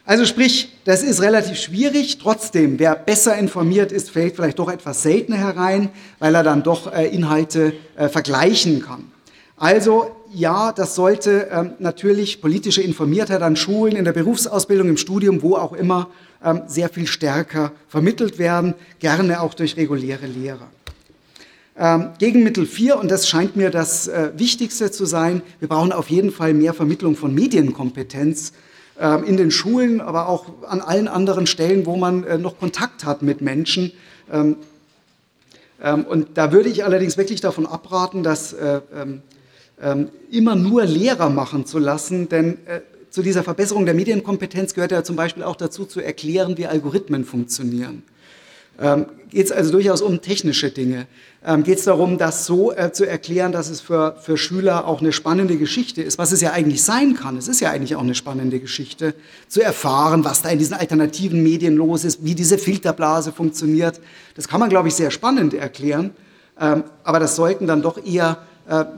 Also sprich, das ist relativ schwierig. Trotzdem, wer besser informiert ist, fällt vielleicht doch etwas seltener herein, weil er dann doch äh, Inhalte äh, vergleichen kann. Also ja, das sollte ähm, natürlich politische Informiertheit an Schulen, in der Berufsausbildung, im Studium, wo auch immer, ähm, sehr viel stärker vermittelt werden, gerne auch durch reguläre Lehrer. Ähm, Gegenmittel 4, und das scheint mir das äh, Wichtigste zu sein, wir brauchen auf jeden Fall mehr Vermittlung von Medienkompetenz äh, in den Schulen, aber auch an allen anderen Stellen, wo man äh, noch Kontakt hat mit Menschen. Ähm, ähm, und da würde ich allerdings wirklich davon abraten, das äh, ähm, ähm, immer nur Lehrer machen zu lassen, denn äh, zu dieser Verbesserung der Medienkompetenz gehört ja zum Beispiel auch dazu, zu erklären, wie Algorithmen funktionieren. Ähm, Geht es also durchaus um technische Dinge? Ähm, Geht es darum, das so äh, zu erklären, dass es für, für Schüler auch eine spannende Geschichte ist, was es ja eigentlich sein kann? Es ist ja eigentlich auch eine spannende Geschichte, zu erfahren, was da in diesen alternativen Medien los ist, wie diese Filterblase funktioniert. Das kann man, glaube ich, sehr spannend erklären. Ähm, aber das sollten dann doch eher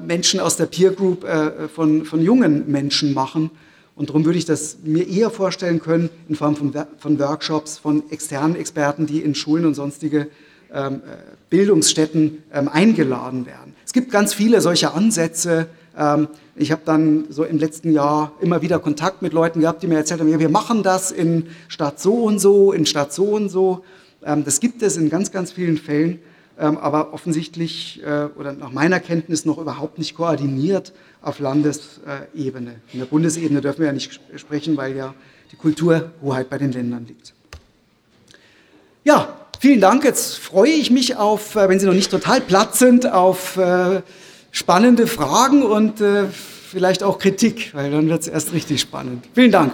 Menschen aus der Peer Group äh, von, von jungen Menschen machen und darum würde ich das mir eher vorstellen können in Form von, von Workshops, von externen Experten, die in Schulen und sonstige ähm, äh, Bildungsstätten ähm, eingeladen werden. Es gibt ganz viele solcher Ansätze. Ähm, ich habe dann so im letzten Jahr immer wieder Kontakt mit Leuten gehabt, die mir erzählt haben, ja, wir machen das in Stadt so und so, in Stadt so und so. Ähm, das gibt es in ganz, ganz vielen Fällen, aber offensichtlich äh, oder nach meiner Kenntnis noch überhaupt nicht koordiniert auf Landesebene. In der Bundesebene dürfen wir ja nicht sprechen, weil ja die Kulturhoheit bei den Ländern liegt. Ja, vielen Dank. Jetzt freue ich mich auf, äh, wenn Sie noch nicht total platt sind, auf äh, spannende Fragen und vielleicht auch Kritik, weil dann wird es erst richtig spannend. Vielen Dank.